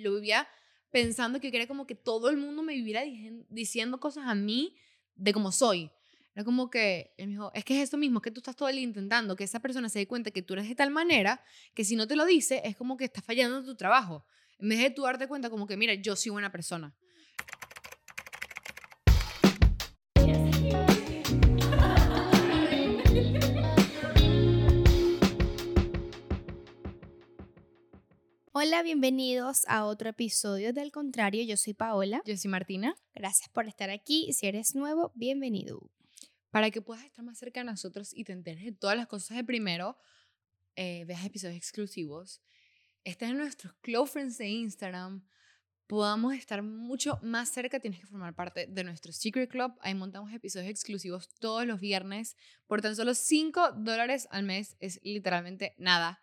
lo vivía pensando que quería como que todo el mundo me viviera diciendo cosas a mí de cómo soy. Era como que, él me dijo, es que es eso mismo, que tú estás todo el día intentando que esa persona se dé cuenta que tú eres de tal manera que si no te lo dice es como que estás fallando tu trabajo. En vez de tú darte cuenta como que, mira, yo soy buena persona. Hola, bienvenidos a otro episodio del Contrario. Yo soy Paola. Yo soy Martina. Gracias por estar aquí. Si eres nuevo, bienvenido. Para que puedas estar más cerca de nosotros y te enteres de todas las cosas de primero, eh, veas episodios exclusivos, estés en nuestros close friends de Instagram, podamos estar mucho más cerca, tienes que formar parte de nuestro Secret Club. Ahí montamos episodios exclusivos todos los viernes por tan solo 5 dólares al mes. Es literalmente nada.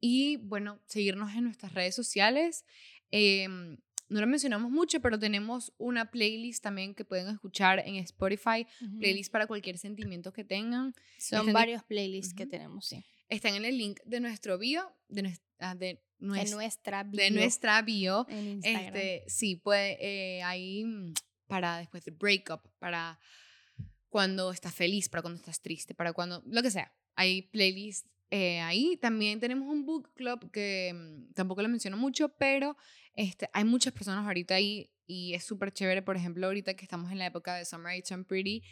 Y bueno, seguirnos en nuestras redes sociales. em, no lo mencionamos mucho, pero tenemos una playlist también que pueden escuchar en Spotify. Playlist para cualquier sentimiento que tengan. Son Están- varios playlists que tenemos, sí. Están en el link de nuestro bio, de, ah, de, En nues- nuestra bio, de nuestra bio. en Instagram. Este, sí, puede, eh, ahí mm, para después de breakup, para cuando estás feliz, para cuando estás triste, para cuando, lo que sea. Hay playlists eh, ahí. También tenemos un book club que mm, tampoco lo menciono mucho, pero este, hay muchas personas ahorita ahí y es súper chévere. Por ejemplo, ahorita que estamos en la época de Summer Age and Pretty,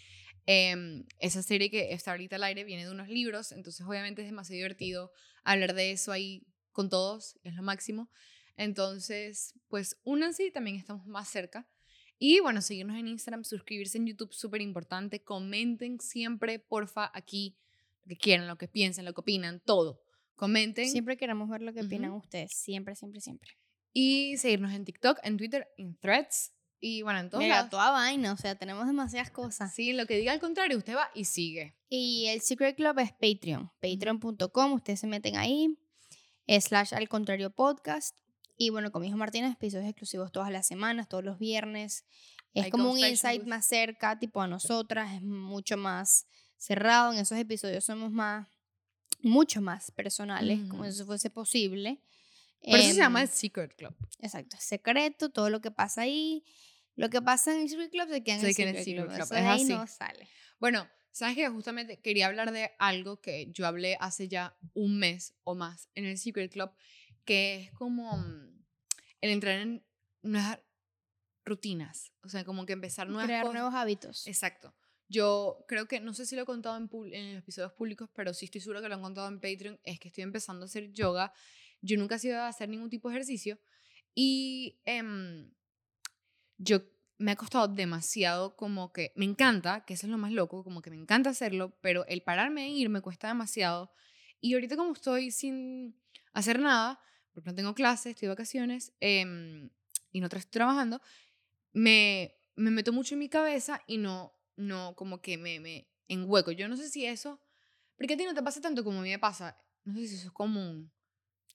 em, esa serie que está ahorita al aire viene de unos libros, entonces obviamente es demasiado divertido hablar de eso ahí con todos, es lo máximo. Entonces, pues únanse y también estamos más cerca. Y bueno, seguirnos en Instagram, suscribirse en YouTube, súper importante. Comenten siempre, porfa, aquí que quieran, lo que piensen, lo que opinan, todo. Comenten. Siempre queremos ver lo que opinan ustedes. Siempre, siempre, siempre. Y seguirnos en TikTok, en Twitter, en Threads. Y bueno, en todos Mira, lados. toda vaina, o sea, tenemos demasiadas cosas. Sí, lo que diga al contrario, usted va y sigue. Y el Secret Club es Patreon. Patreon.com, ustedes se meten ahí. Slash al contrario podcast. Y bueno, con mi hijo Martínez, episodios exclusivos todas las semanas, todos los viernes. Es Hay como un insight más cerca, tipo a nosotras, es mucho más cerrado. En esos episodios somos más, mucho más personales, como Ujú. si eso fuese posible. Por eso se llama Em, el Secret Club. Exacto, secreto, todo lo que pasa ahí. Lo que pasa en el Secret Club se queda en Se el queda en Secret, el Secret Club. Club, es ahí así. no sale. Bueno, sabes que justamente quería hablar de algo que yo hablé hace ya un mes o más en el Secret Club, que es como mm, el entrar en nuevas rutinas, o sea, como que empezar nuevas Crear cosas. nuevos hábitos. Exacto. Yo creo que, no sé si lo he contado en, en episodios públicos, pero sí estoy segura que lo han contado en Patreon, es que estoy empezando a hacer yoga. Yo nunca he sido a hacer ningún tipo de ejercicio y em, yo me ha costado demasiado como que, me encanta, que eso es lo más loco, como que me encanta hacerlo, pero el pararme e ir me cuesta demasiado. Y ahorita como estoy sin hacer nada, porque no tengo clases, estoy de vacaciones em, y no estoy trabajando, me, me meto mucho en mi cabeza y no, no como que me, me enhueco. Yo no sé si eso, porque a ti no te pasa tanto como a mí me pasa. No sé si eso es común.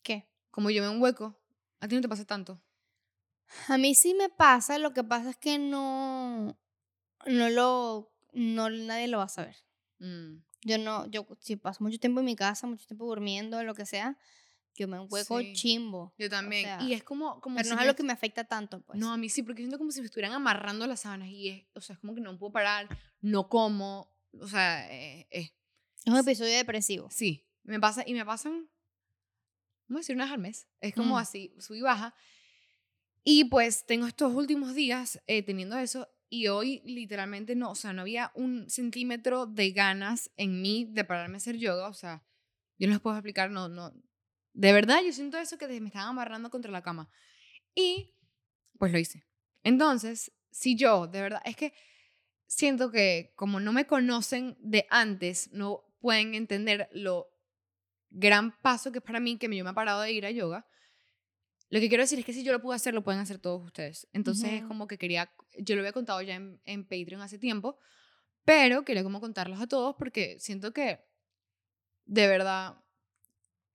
¿Qué? Como yo me enhueco, a ti no te pasa tanto. A mí sí me pasa, lo que pasa es que no, no lo, no, nadie lo va a saber. Mm, Yo no, yo si paso mucho tiempo en mi casa, mucho tiempo durmiendo, lo que sea, yo me hueco Sí. chimbo. yo también. sea, y es como, como Pero si no es algo que me afecta tanto, pues. No, a mí sí, porque siento como si me estuvieran amarrando las sábanas y es, o sea, es como que no puedo parar, no como, o sea, eh, eh, es un episodio depresivo. Sí, me pasa y me pasan, vamos a decir una vez al mes. Es como Mm. así, sub y baja. Y pues tengo estos últimos días eh, teniendo eso y hoy literalmente no, o sea, no había un centímetro de ganas en mí de pararme a hacer yoga, o sea, yo no les puedo explicar, no, no. De verdad, yo siento eso que me estaban amarrando contra la cama. Y pues lo hice. Entonces, si yo, de verdad, es que siento que como no me conocen de antes, no pueden entender lo gran paso que es para mí que yo me he parado de ir a yoga. Lo que quiero decir es que si yo lo pude hacer, lo pueden hacer todos ustedes. Entonces es como que quería, yo lo había contado ya en, en Patreon hace tiempo, pero quería como contarlos a todos porque siento que de verdad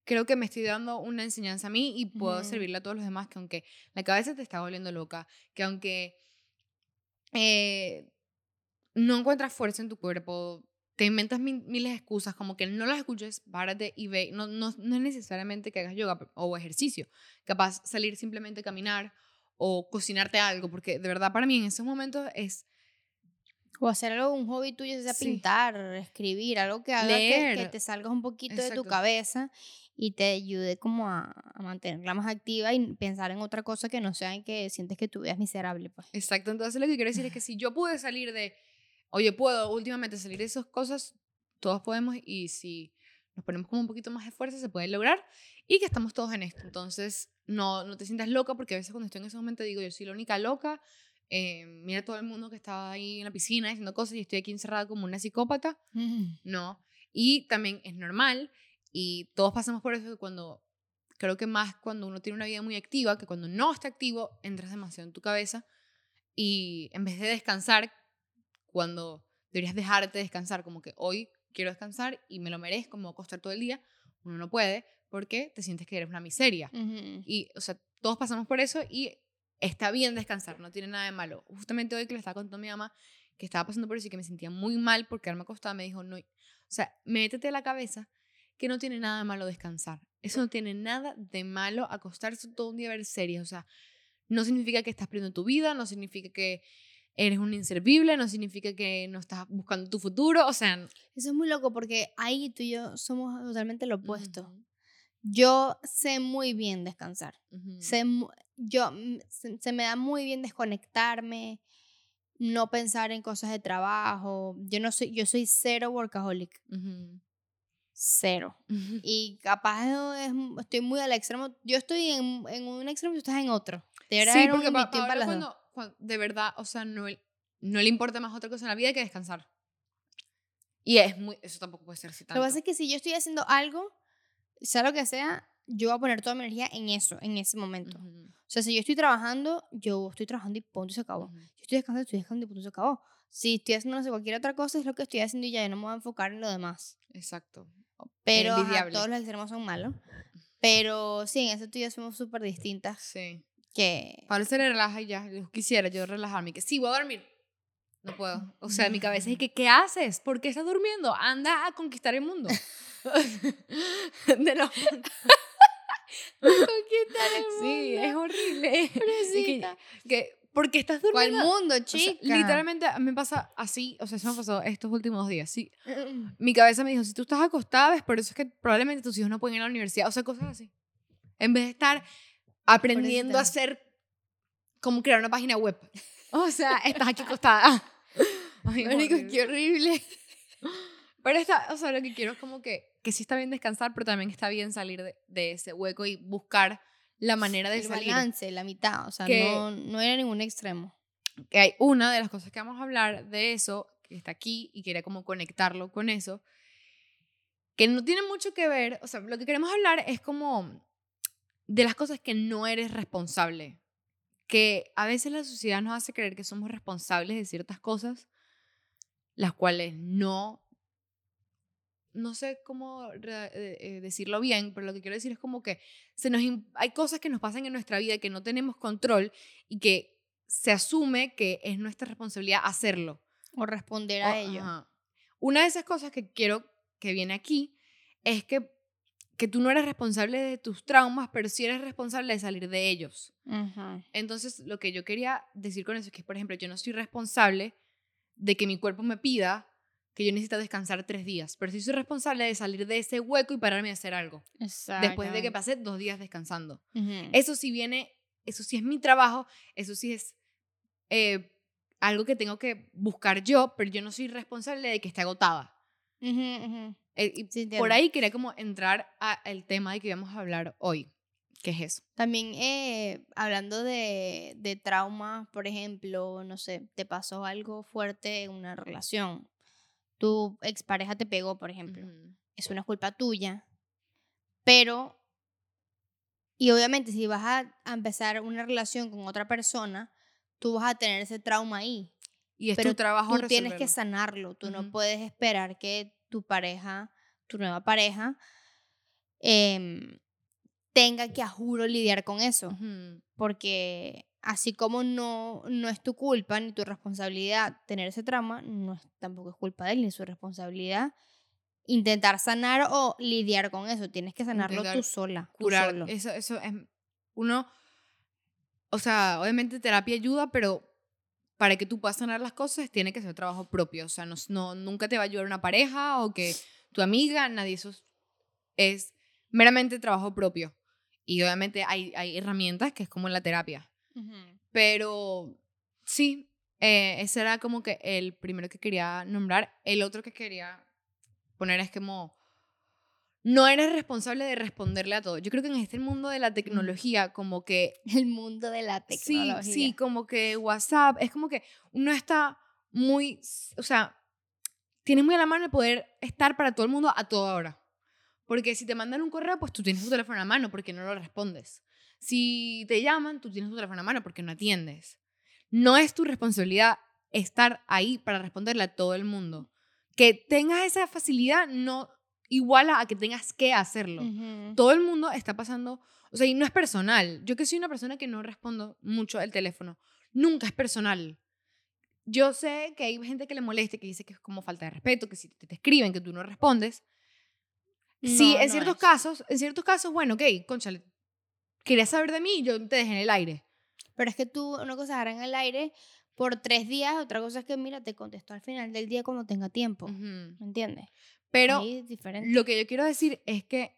creo que me estoy dando una enseñanza a mí y puedo Ujú. servirle a todos los demás que aunque la cabeza te está volviendo loca, que aunque eh, no encuentras fuerza en tu cuerpo, te inventas mil- miles de excusas, como que no las escuches, párate y ve. No, no, no es necesariamente que hagas yoga o ejercicio. Capaz salir simplemente a caminar o cocinarte algo, porque de verdad para mí en esos momentos es O hacer algo, un hobby tuyo, sea Sí. pintar, escribir, algo que haga que, que te salgas un poquito de tu Exacto. cabeza y te ayude como a, a mantenerla más activa y pensar en otra cosa que no sea en que sientes que tu vida es miserable, pues. Exacto, entonces lo que quiero decir es que si yo pude salir de, oye, puedo últimamente salir de esas cosas, todos podemos y si nos ponemos como un poquito más de fuerza se puede lograr y que estamos todos en esto. Entonces, no, no te sientas loca porque a veces cuando estoy en ese momento digo, yo soy la única loca, eh, mira todo el mundo que estaba ahí en la piscina haciendo cosas y estoy aquí encerrada como una psicópata. No. Y también es normal y todos pasamos por eso cuando, creo que más cuando uno tiene una vida muy activa, que cuando no está activo, entras demasiado en tu cabeza y en vez de descansar, cuando deberías dejarte descansar, como que hoy quiero descansar y me lo merezco, me voy a acostar todo el día, uno no puede porque te sientes que eres una miseria. Ujú. Y, o sea, todos pasamos por eso y está bien descansar, no tiene nada de malo. Justamente hoy que le estaba contando a mi mamá que estaba pasando por eso y que me sentía muy mal porque quedarme acostada, me dijo, no, o sea, métete a la cabeza que no tiene nada de malo descansar. Eso no tiene nada de malo acostarse todo un día a ver series. O sea, no significa que estás perdiendo tu vida, no significa que eres un inservible, no significa que no estás buscando tu futuro. O sea, Eso es muy loco porque ahí tú y yo somos totalmente lo opuesto. Yo sé muy bien descansar. ujú, Sé mu- yo, mm, se, se me da muy bien desconectarme, no pensar en cosas de trabajo. Yo no soy, yo soy cero workaholic, ujú, cero. ujú. Y capaz no es, estoy muy al extremo. Yo estoy en, en un extremo y tú estás en otro. Debería Sí, porque pa- dos. cuando, cuando- de verdad, o sea, no, le- no le importa más otra cosa en la vida que descansar. Y es muy, eso tampoco puede ser así Lo que tanto. pasa es que si yo estoy haciendo algo, sea lo que sea, yo voy a poner toda mi energía en eso, en ese momento. Ujú, O sea, si yo estoy trabajando, yo estoy trabajando y punto se acabó. ujú. Si estoy descansando, estoy descansando y punto se acabó. Si estoy haciendo no sé, cualquier otra cosa, es lo que estoy haciendo y ya yo no me voy a enfocar en lo demás. Exacto. Pero ajá, todos los extremos son malos. Pero sí, en eso tú y yo somos súper distintas. Sí. Que Pablo se le relaja y ya. Yo quisiera yo relajarme. Que sí, voy a dormir. No puedo. O sea, mi cabeza es que, ¿qué haces? ¿Por qué estás durmiendo? Anda a conquistar el mundo. De lo- Sí, es horrible. Que- Pobrecita. que, ¿Por qué estás ¿Cuál durmiendo? mundo, O sea, chica? literalmente me pasa así, o sea, eso me pasó estos últimos días, sí. Mi cabeza me dijo, si tú estás acostada, es por eso es que probablemente tus hijos no pueden ir a la universidad, o sea, cosas así. En vez de estar aprendiendo a hacer, como crear una página web. O sea, estás aquí acostada. Ay, Marico, horrible. qué horrible. Pero está, o sea, lo que quiero es como que, que sí está bien descansar, pero también está bien salir de, de ese hueco y buscar la manera de El salir. balance, la mitad. O sea, Que- no, no era ningún extremo. que hay una de las cosas que vamos a hablar de eso, que está aquí y quería como conectarlo con eso, que no tiene mucho que ver, o sea, lo que queremos hablar es como de las cosas que no eres responsable, que a veces la sociedad nos hace creer que somos responsables de ciertas cosas, las cuales no, no sé cómo eh, eh, decirlo bien, pero lo que quiero decir es como que se nos, hay cosas que nos pasan en nuestra vida que no tenemos control y que se asume que es nuestra responsabilidad hacerlo. O responder O- a ello. ajá. Una de esas cosas que quiero que viene aquí es que, que tú no eres responsable de tus traumas, pero sí eres responsable de salir de ellos. Entonces, lo que yo quería decir con eso es que, por ejemplo, yo no soy responsable de que mi cuerpo me pida que yo necesito descansar tres días, pero sí soy responsable de salir de ese hueco y pararme a hacer algo, después de que pasé dos días descansando. Eso sí viene, eso sí es mi trabajo, eso sí es eh, algo que tengo que buscar yo, pero yo no soy responsable de que esté agotada. Ujú, ujú. Eh, y Sí, por ahí quería como entrar al tema de que íbamos a hablar hoy, que es eso. También eh, hablando de, de traumas, por ejemplo, no sé, te pasó algo fuerte en una relación. Tu expareja te pegó, por ejemplo. Es una culpa tuya. Pero, y obviamente si vas a, empezar una relación con otra persona, tú vas a tener ese trauma ahí. Y es Pero tu trabajo Tú tienes que sanarlo. Tú no puedes esperar que tu pareja, tu nueva pareja, em, tenga que a juro lidiar con eso. Porque así como no, no es tu culpa ni tu responsabilidad tener ese trauma, no es, tampoco es culpa de él ni su responsabilidad intentar sanar o lidiar con eso. Tienes que sanarlo Intentar tú sola. tú curar. solo. Eso, eso es. Uno. O sea, obviamente terapia ayuda, pero para que tú puedas sanar las cosas tiene que ser trabajo propio. O sea, no, no, nunca te va a ayudar una pareja o que tu amiga, nadie. Eso es, es meramente trabajo propio. Y obviamente hay, hay herramientas que es como la terapia. Pero sí, eh, ese era como que el primero que quería nombrar. El otro que quería poner es como, no eres responsable de responderle a todo. Yo creo que en este mundo de la tecnología, como que, El mundo de la sí, tecnología. sí, como que WhatsApp, es como que uno está muy, o sea, tienes muy a la mano el poder estar para todo el mundo a toda hora. Porque si te mandan un correo, pues tú tienes tu teléfono a mano porque no lo respondes. Si te llaman, tú tienes tu teléfono a mano porque no atiendes. No es tu responsabilidad estar ahí para responderle a todo el mundo. Que tengas esa facilidad no iguala a que tengas que hacerlo. Todo el mundo está pasando, o sea, y no es personal. Yo que soy una persona que no respondo mucho el teléfono, nunca es personal. Yo sé que hay gente que le moleste, que dice que es como falta de respeto, que si te, te escriben, que tú no respondes. sí, en no ciertos es. casos, en ciertos casos, bueno, ok, conchale, querías saber de mí, yo te dejé en el aire. Pero es que tú, una cosa es en el aire por tres días, otra cosa es que, mira, te contesto al final del día cuando tenga tiempo. Ujú. ¿Me entiendes? Pero lo que yo quiero decir es que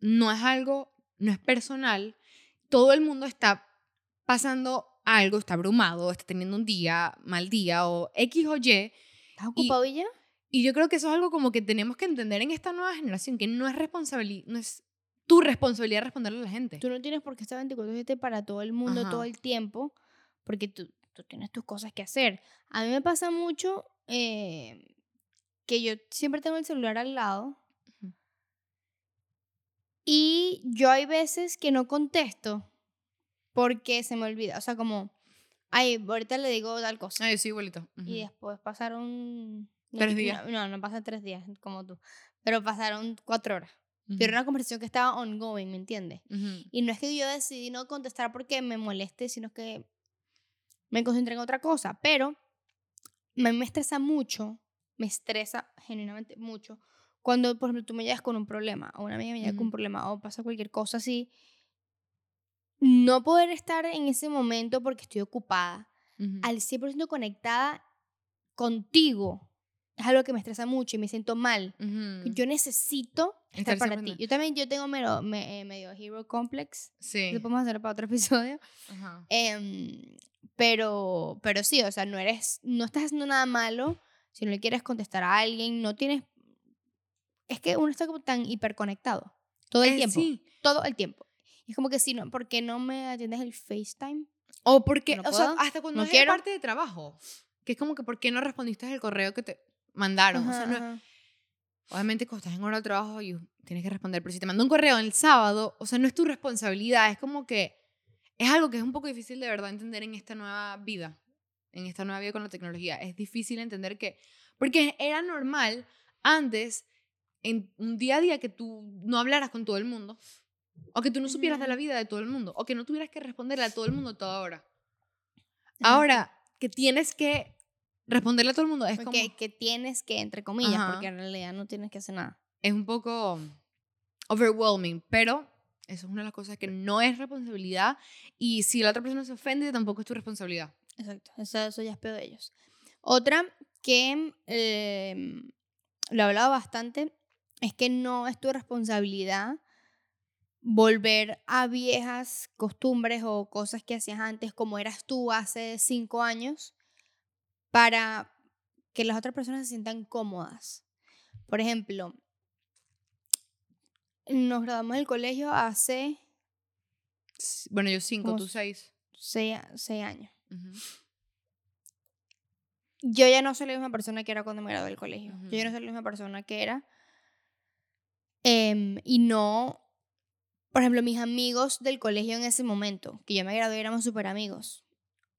no es algo, no es personal. Todo el mundo está pasando algo, está abrumado, está teniendo un día, mal día o X o Y. ¿Estás ocupado y ya? Y yo creo que eso es algo como que tenemos que entender en esta nueva generación, que no es responsabilidad, no es tu responsabilidad responderle a la gente. Tú no tienes por qué estar 24/7 para todo el mundo Ajá. todo el tiempo, porque tú, tú tienes tus cosas que hacer. A mí me pasa mucho eh, que yo siempre tengo el celular al lado y yo hay veces que no contesto porque se me olvida. O sea, como, ay, ahorita le digo tal cosa. Ay, sí, igualito. Y después pasaron... no, Tres no, días. No, no, pasan tres días como tú. Pero pasaron cuatro horas. Pero era una conversación que estaba ongoing, ¿me entiendes? Ujú. Y no es que yo decidí no contestar porque me moleste, sino que me concentré en otra cosa. Pero me, me estresa mucho, me estresa genuinamente mucho, cuando, por ejemplo, tú me llegas con un problema, o una amiga me llega con un problema, o pasa cualquier cosa así. No poder estar en ese momento porque estoy ocupada, al 100% conectada contigo, es algo que me estresa mucho y me siento mal. Yo necesito estar para ti. Yo también yo tengo medio, me- eh, medio hero complex. Sí. Eso podemos hacer para otro episodio. Ajá. Em, pero, pero sí, o sea, no eres, no estás haciendo nada malo. Si no le quieres contestar a alguien, no tienes. Es que uno está como tan hiperconectado. Todo el Eh, tiempo. Sí. Todo el tiempo. Y es como que si no, ¿por qué no me atiendes el FaceTime? O porque, No o sea, hasta cuando no es quiero. parte de trabajo. Que es como que, ¿por qué no respondiste el correo que te mandaron? o sea, Ajá, no, ajá. Obviamente cuando estás en hora de trabajo y tienes que responder, pero si te mandó un correo el sábado, o sea, no es tu responsabilidad, es como que es algo que es un poco difícil de verdad entender en esta nueva vida, en esta nueva vida con la tecnología. Es difícil entender que, porque era normal antes, en un día a día, que tú no hablaras con todo el mundo, o que tú no supieras de la vida de todo el mundo, o que no tuvieras que responderle a todo el mundo toda hora. Ahora, que tienes que responderle a todo el mundo, es como... Que, que tienes que, entre comillas, Ajá. porque en realidad no tienes que hacer nada. es un poco overwhelming, pero eso es una de las cosas que no es responsabilidad y si la otra persona se ofende tampoco es tu responsabilidad. Exacto, eso, eso ya es peor de ellos. Otra que eh, lo he hablado bastante es que no es tu responsabilidad volver a viejas costumbres o cosas que hacías antes como eras tú hace cinco años para que las otras personas se sientan cómodas. Por ejemplo, nos graduamos del colegio hace Bueno, yo cinco, tú seis. seis, seis años. Yo ya no soy la misma persona que era cuando me gradué del colegio. Yo ya no soy la misma persona que era. Em, y no, por ejemplo, mis amigos del colegio en ese momento, que yo me gradué, éramos súper amigos.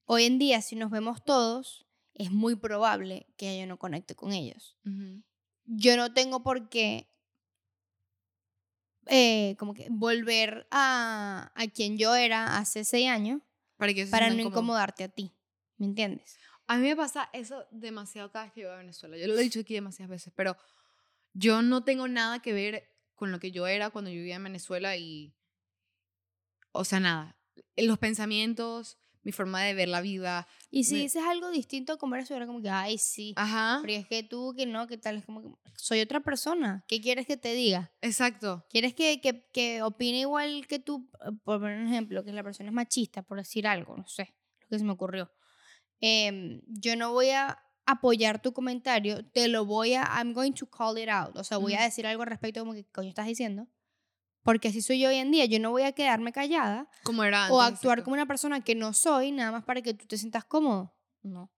Hoy en día, si nos vemos todos, es muy probable que yo no conecte con ellos. Yo no tengo por qué eh, como que volver a, a quien yo era hace seis años Para que para no incomodarte a ti. ¿Me entiendes? A mí me pasa eso demasiado cada vez que yo voy a Venezuela. Yo lo he dicho aquí demasiadas veces, pero yo no tengo nada que ver con lo que yo era cuando yo vivía en Venezuela y, o sea, nada. Los pensamientos, mi forma de ver la vida. Y si Me- dices algo distinto como eres, era como que, ay, sí. Ajá. Pero es que tú, que no, que tal, es como que soy otra persona. ¿Qué quieres que te diga? Exacto. ¿Quieres que, que, que opine igual que tú? Eh, Por poner un ejemplo, que la persona es machista, por decir algo, no sé, lo que se me ocurrió. Em, yo no voy a apoyar tu comentario, te lo voy a, I'm going to call it out. O sea, voy a Ujú. decir algo al respecto como que, ¿qué coño estás diciendo? Porque así soy yo hoy en día. Yo no voy a quedarme callada Como era antes. o actuar exacto. como una persona que no soy, nada más para que tú te sientas cómodo. No.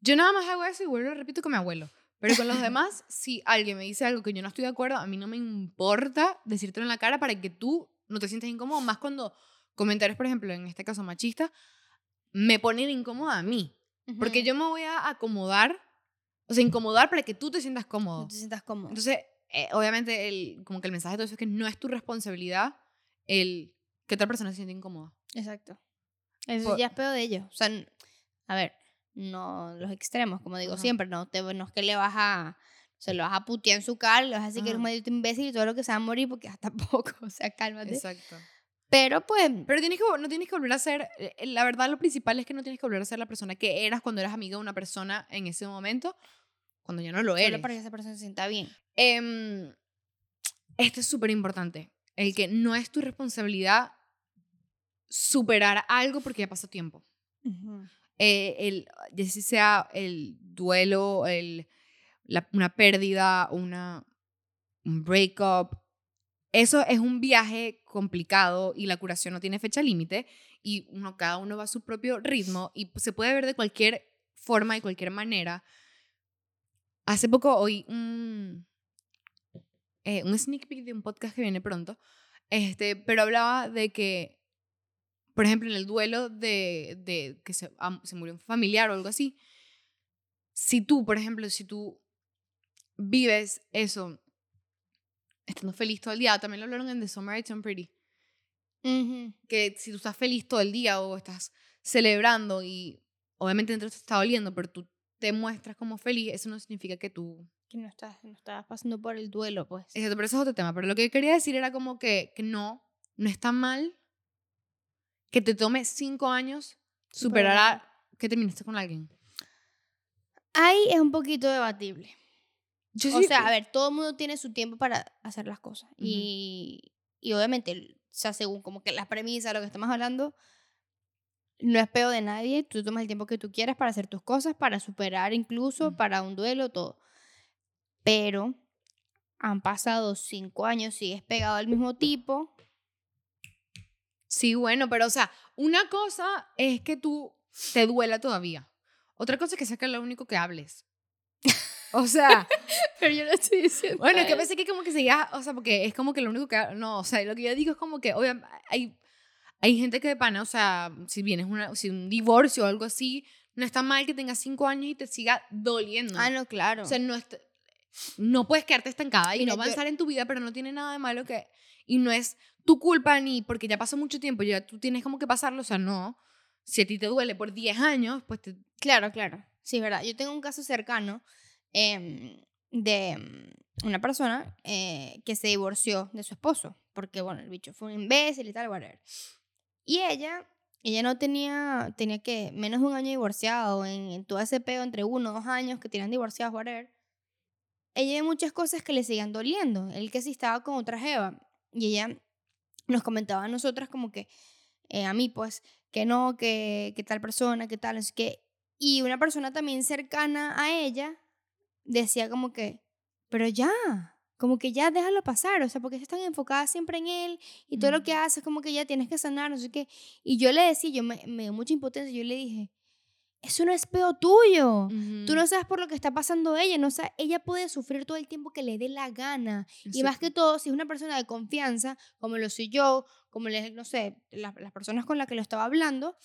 Yo nada más hago eso y vuelvo repito con mi abuelo. Pero con los demás, si alguien me dice algo que yo no estoy de acuerdo, a mí no me importa decírtelo en la cara para que tú no te sientas incómodo. Más cuando comentarios, por ejemplo, en este caso machista, me ponen incómoda a mí. Porque Ujú. yo me voy a acomodar, o sea, incomodar para que tú te sientas No cómodo. te sientas cómodo. Entonces, eh, obviamente, el, como que el mensaje de todo eso es que no es tu responsabilidad el que otra persona se siente incómoda. Exacto. Eso Por- ya es peor de ellos. O sea, a ver, no los extremos, como digo siempre, no, te, no es que le vas a, se lo vas a putear en su cara, le vas a decir que eres un maldito imbécil y todo lo que se va a morir porque hasta poco, o sea, cálmate. Exacto. Pero pues, Pero tienes que, no tienes que volver a ser, eh, eh, la verdad lo principal es que no tienes que volver a ser la persona que eras cuando eras amiga de una persona en ese momento, cuando ya no lo eres. solo para que esa persona se sienta bien. Em, esto es súper importante, el que no es tu responsabilidad superar algo porque ya pasó tiempo. Eh, el, ya si sea el duelo, el, la- una pérdida, una, un breakup. Eso es un viaje complicado y la curación no tiene fecha límite y uno, cada uno va a su propio ritmo y se puede ver de cualquier forma y cualquier manera. Hace poco oí un, eh, un sneak peek de un podcast que viene pronto, este, pero hablaba de que, por ejemplo, en el duelo de, de que se, se murió un familiar o algo así, si tú, por ejemplo, si tú vives eso estando feliz todo el día, también lo hablaron en The Summer I Turned Pretty, que si tú estás feliz todo el día o estás celebrando y obviamente dentro te está doliendo, pero tú te muestras como feliz, eso no significa que tú... Que no estás, no estás pasando por el duelo, pues. Exacto, pero eso es otro tema. Pero lo que quería decir era como que, que no, no está mal que te tome cinco años superar a que terminaste con alguien. Ahí es un poquito debatible. Yo O sí- sea, a ver, todo el mundo tiene su tiempo para hacer las cosas. y, y obviamente, o sea, según como que las premisas, lo que estamos hablando, no es peor de nadie. Tú tomas el tiempo que tú quieras para hacer tus cosas, para superar incluso, para un duelo, todo. Pero han pasado cinco años, sigues pegado al mismo tipo. Sí, bueno, pero o sea, una cosa es que tú te duela todavía. Otra cosa es que sea que lo único que hables. O sea, Pero yo no estoy diciendo. bueno, es que pensé que como que seguía, o sea, porque es como que lo único que, no, o sea, lo que yo digo es como que, obviamente, hay, hay gente que de pana, o sea, si vienes una, si un divorcio o algo así, no está mal que tengas cinco años y te siga doliendo. Ah, no, claro. O sea, no, no puedes quedarte estancada y Mira, no yo- avanzar en tu vida, pero no tiene nada de malo que... Y no es tu culpa ni porque ya pasó mucho tiempo, ya tú tienes como que pasarlo, o sea, no. Si a ti te duele por 10 años, pues te... Claro, claro. Sí, es verdad. Yo tengo un caso cercano em, de em, una persona eh, que se divorció de su esposo. Porque, bueno, el bicho fue un imbécil y tal, whatever. Y ella, ella no tenía, tenía que menos de un año divorciado, en, en todo ese peo entre uno dos años que tenían divorciados, whatever. Ella hay muchas cosas que le seguían doliendo. Él que sí estaba con otra jeva. Y ella nos comentaba a nosotras como que, eh, a mí pues, que no, que, que tal persona, que tal, sé qué. Y una persona también cercana a ella decía como que, pero ya, como que ya déjalo pasar, o sea, porque están enfocadas siempre en él y todo lo que Ujú. hace es como que ya tienes que sanar, no sé qué. Y yo le decía, yo me, me dio mucha impotencia, yo le dije, eso no es peo tuyo. Tú no sabes por lo que está pasando ella, no sa- ella puede sufrir todo el tiempo que le dé la gana. Y más que todo, si es una persona de confianza, como lo soy yo, como les, no sé, las, las personas con las que lo estaba hablando,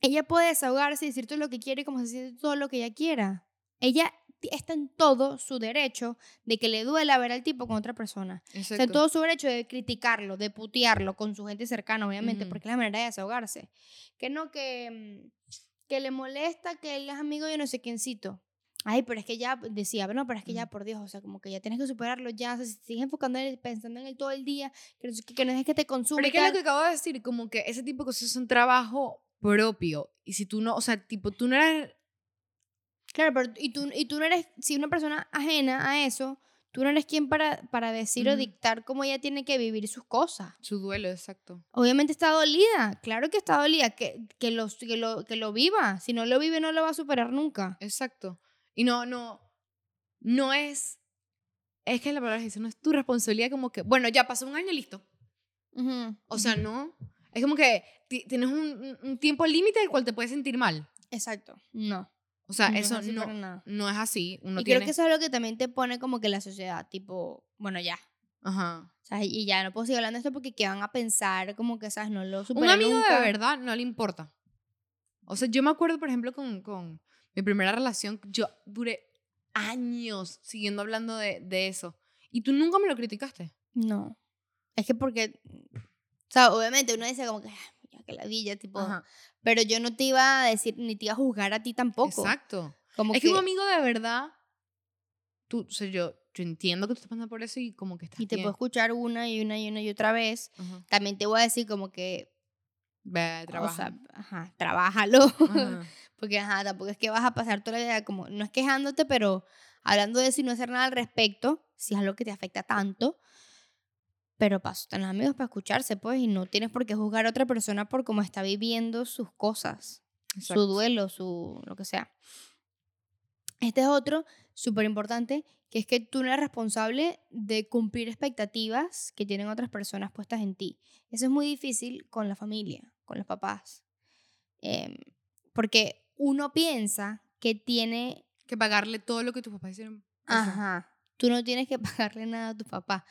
ella puede desahogarse y decir todo lo que quiere, como se siente todo lo que ella quiera. Ella está en todo su derecho de que le duela ver al tipo con otra persona. Está en Exacto. todo su derecho de criticarlo, de putearlo con su gente cercana, obviamente, Ujú. porque es la manera de desahogarse. Que no, que, mm, que le molesta que él es amigo de no sé quiéncito. Ay, pero es que ya, decía, no, pero es que ya, por Dios, o sea, como que ya tienes que superarlo ya, o sea, si sigues enfocando en él, pensando en él todo el día, que no, que es que te consuma Pero es que lo que acabo de decir, como que ese tipo de cosas es un trabajo propio. Y si tú no, o sea, tipo, tú no eres... Claro, pero y tú, y tú no eres, si una persona ajena a eso, tú no eres quien para, para decir o dictar cómo ella tiene que vivir sus cosas. Su duelo, exacto. Obviamente está dolida, claro que está dolida, que, que, lo, que, lo, que lo viva. Si no lo vive, no lo va a superar nunca. Exacto. Y no, no, no es... Es que la palabra es eso, no es tu responsabilidad como que, bueno, ya pasó un año, listo. Ujú, O sea, no. Es como que ti- tienes un, un- un tiempo límite del cual te puedes sentir mal. Exacto, no. O sea, no es eso así no, no es así. Uno y tiene... creo que eso es lo que también te pone como que la sociedad, tipo, bueno, ya. Ajá. O sea, y ya no puedo seguir hablando de esto porque qué van a pensar, como que, ¿sabes? No lo Un superé amigo nunca. de verdad no le importa. O sea, yo me acuerdo, por ejemplo, con, con mi primera relación, yo duré años siguiendo hablando de, de eso. Y tú nunca me lo criticaste. No. Es que porque, o sea, obviamente uno dice como que, "Ah, ya que ladilla, tipo, Ajá. pero yo no te iba a decir, ni te iba a juzgar a ti tampoco. Exacto. Como Es que un amigo de verdad, tú, o sea, yo, yo entiendo que tú estás pasando por eso y como que estás y te bien. puedo escuchar una y una y una y otra vez. Ajá. También te voy a decir como que, Ve, o trabaja. sea, ajá, trabájalo. Ajá. Porque, ajá, tampoco es que vas a pasar toda la vida como, no es quejándote, pero hablando de eso y no hacer nada al respecto, si es algo que te afecta tanto. Pero paso, están los amigos para escucharse, pues, y no tienes por qué juzgar a otra persona por cómo está viviendo sus cosas, su duelo, su lo que sea. Este es otro súper importante, que es que tú no eres responsable de cumplir expectativas que tienen otras personas puestas en ti. Eso es muy difícil con la familia, con los papás. Em, porque uno piensa que tiene, Que pagarle todo lo que tus papás hicieron. Ajá. ajá, tú no tienes que pagarle nada a tu papá.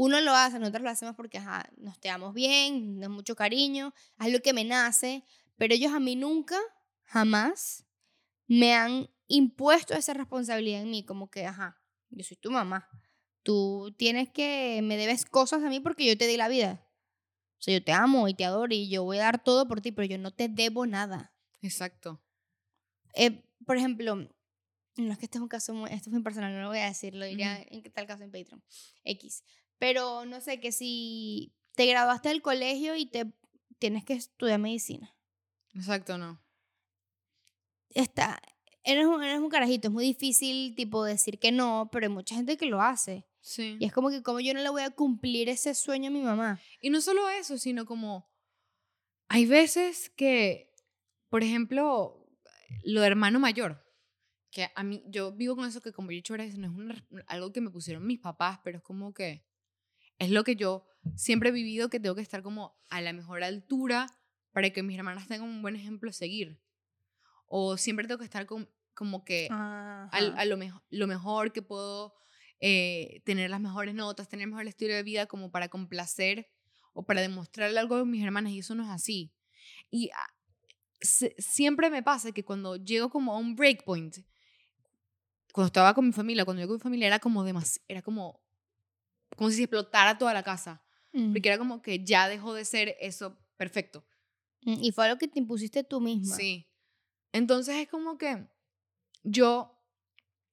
Uno lo hace, nosotros lo hacemos porque, ajá, nos te amo bien, nos mucho cariño, haz lo que me nace, pero ellos a mí nunca, jamás, me han impuesto esa responsabilidad en mí, como que, ajá, yo soy tu mamá, tú tienes que, me debes cosas a mí porque yo te di la vida. O sea, yo te amo y te adoro y yo voy a dar todo por ti, pero yo no te debo nada. Exacto. Eh, por ejemplo, no es que este es un caso muy, esto es muy personal, no lo voy a decir, lo diría en qué tal caso en Patreon, X. Pero no sé, que si te graduaste del colegio y te tienes que estudiar medicina, Exacto, no. está, eres un, eres un carajito, es muy difícil tipo decir que no, pero hay mucha gente que lo hace. Sí. Y es como que como yo no le voy a cumplir ese sueño a mi mamá. Y no solo eso, sino como hay veces que, por ejemplo, lo de hermano mayor, que a mí, yo vivo con eso que como yo he dicho no es una- algo que me pusieron mis papás, pero es como que es lo que yo siempre he vivido, que tengo que estar como a la mejor altura para que mis hermanas tengan un buen ejemplo a seguir. O siempre tengo que estar con- como que a lo, mejo- lo mejor que puedo eh, tener las mejores notas, tener el mejor estilo de vida como para complacer o para demostrarle algo a mis hermanas y eso no es así. Y ah, se- siempre me pasa que cuando llego como a un breakpoint, cuando estaba con mi familia, cuando llego con mi familia era como demasiado, era como, como si explotara toda la casa, Mm. porque era como que ya dejó de ser eso perfecto. Mm, Y fue algo que te impusiste tú misma. Sí. Entonces es como que yo,